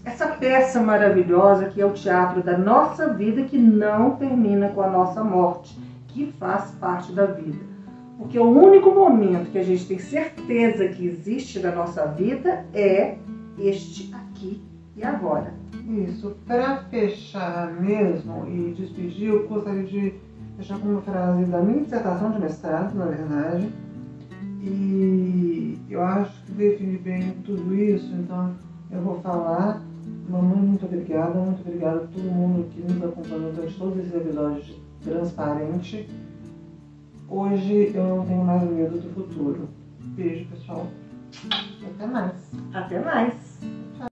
essa peça maravilhosa que é o teatro da nossa vida que não termina com a nossa morte que faz parte da vida. Porque o único momento que a gente tem certeza que existe na nossa vida é este aqui e agora. Isso. Para fechar mesmo e despedir, eu gostaria de fechar com uma frase da minha dissertação de mestrado, na verdade. E eu acho que define bem tudo isso, então eu vou falar. Mamãe, muito obrigada, muito obrigada a todo mundo que nos acompanhou durante todos esses episódios transparente. Hoje eu não tenho mais medo do futuro. Beijo, pessoal. Até mais. Até mais.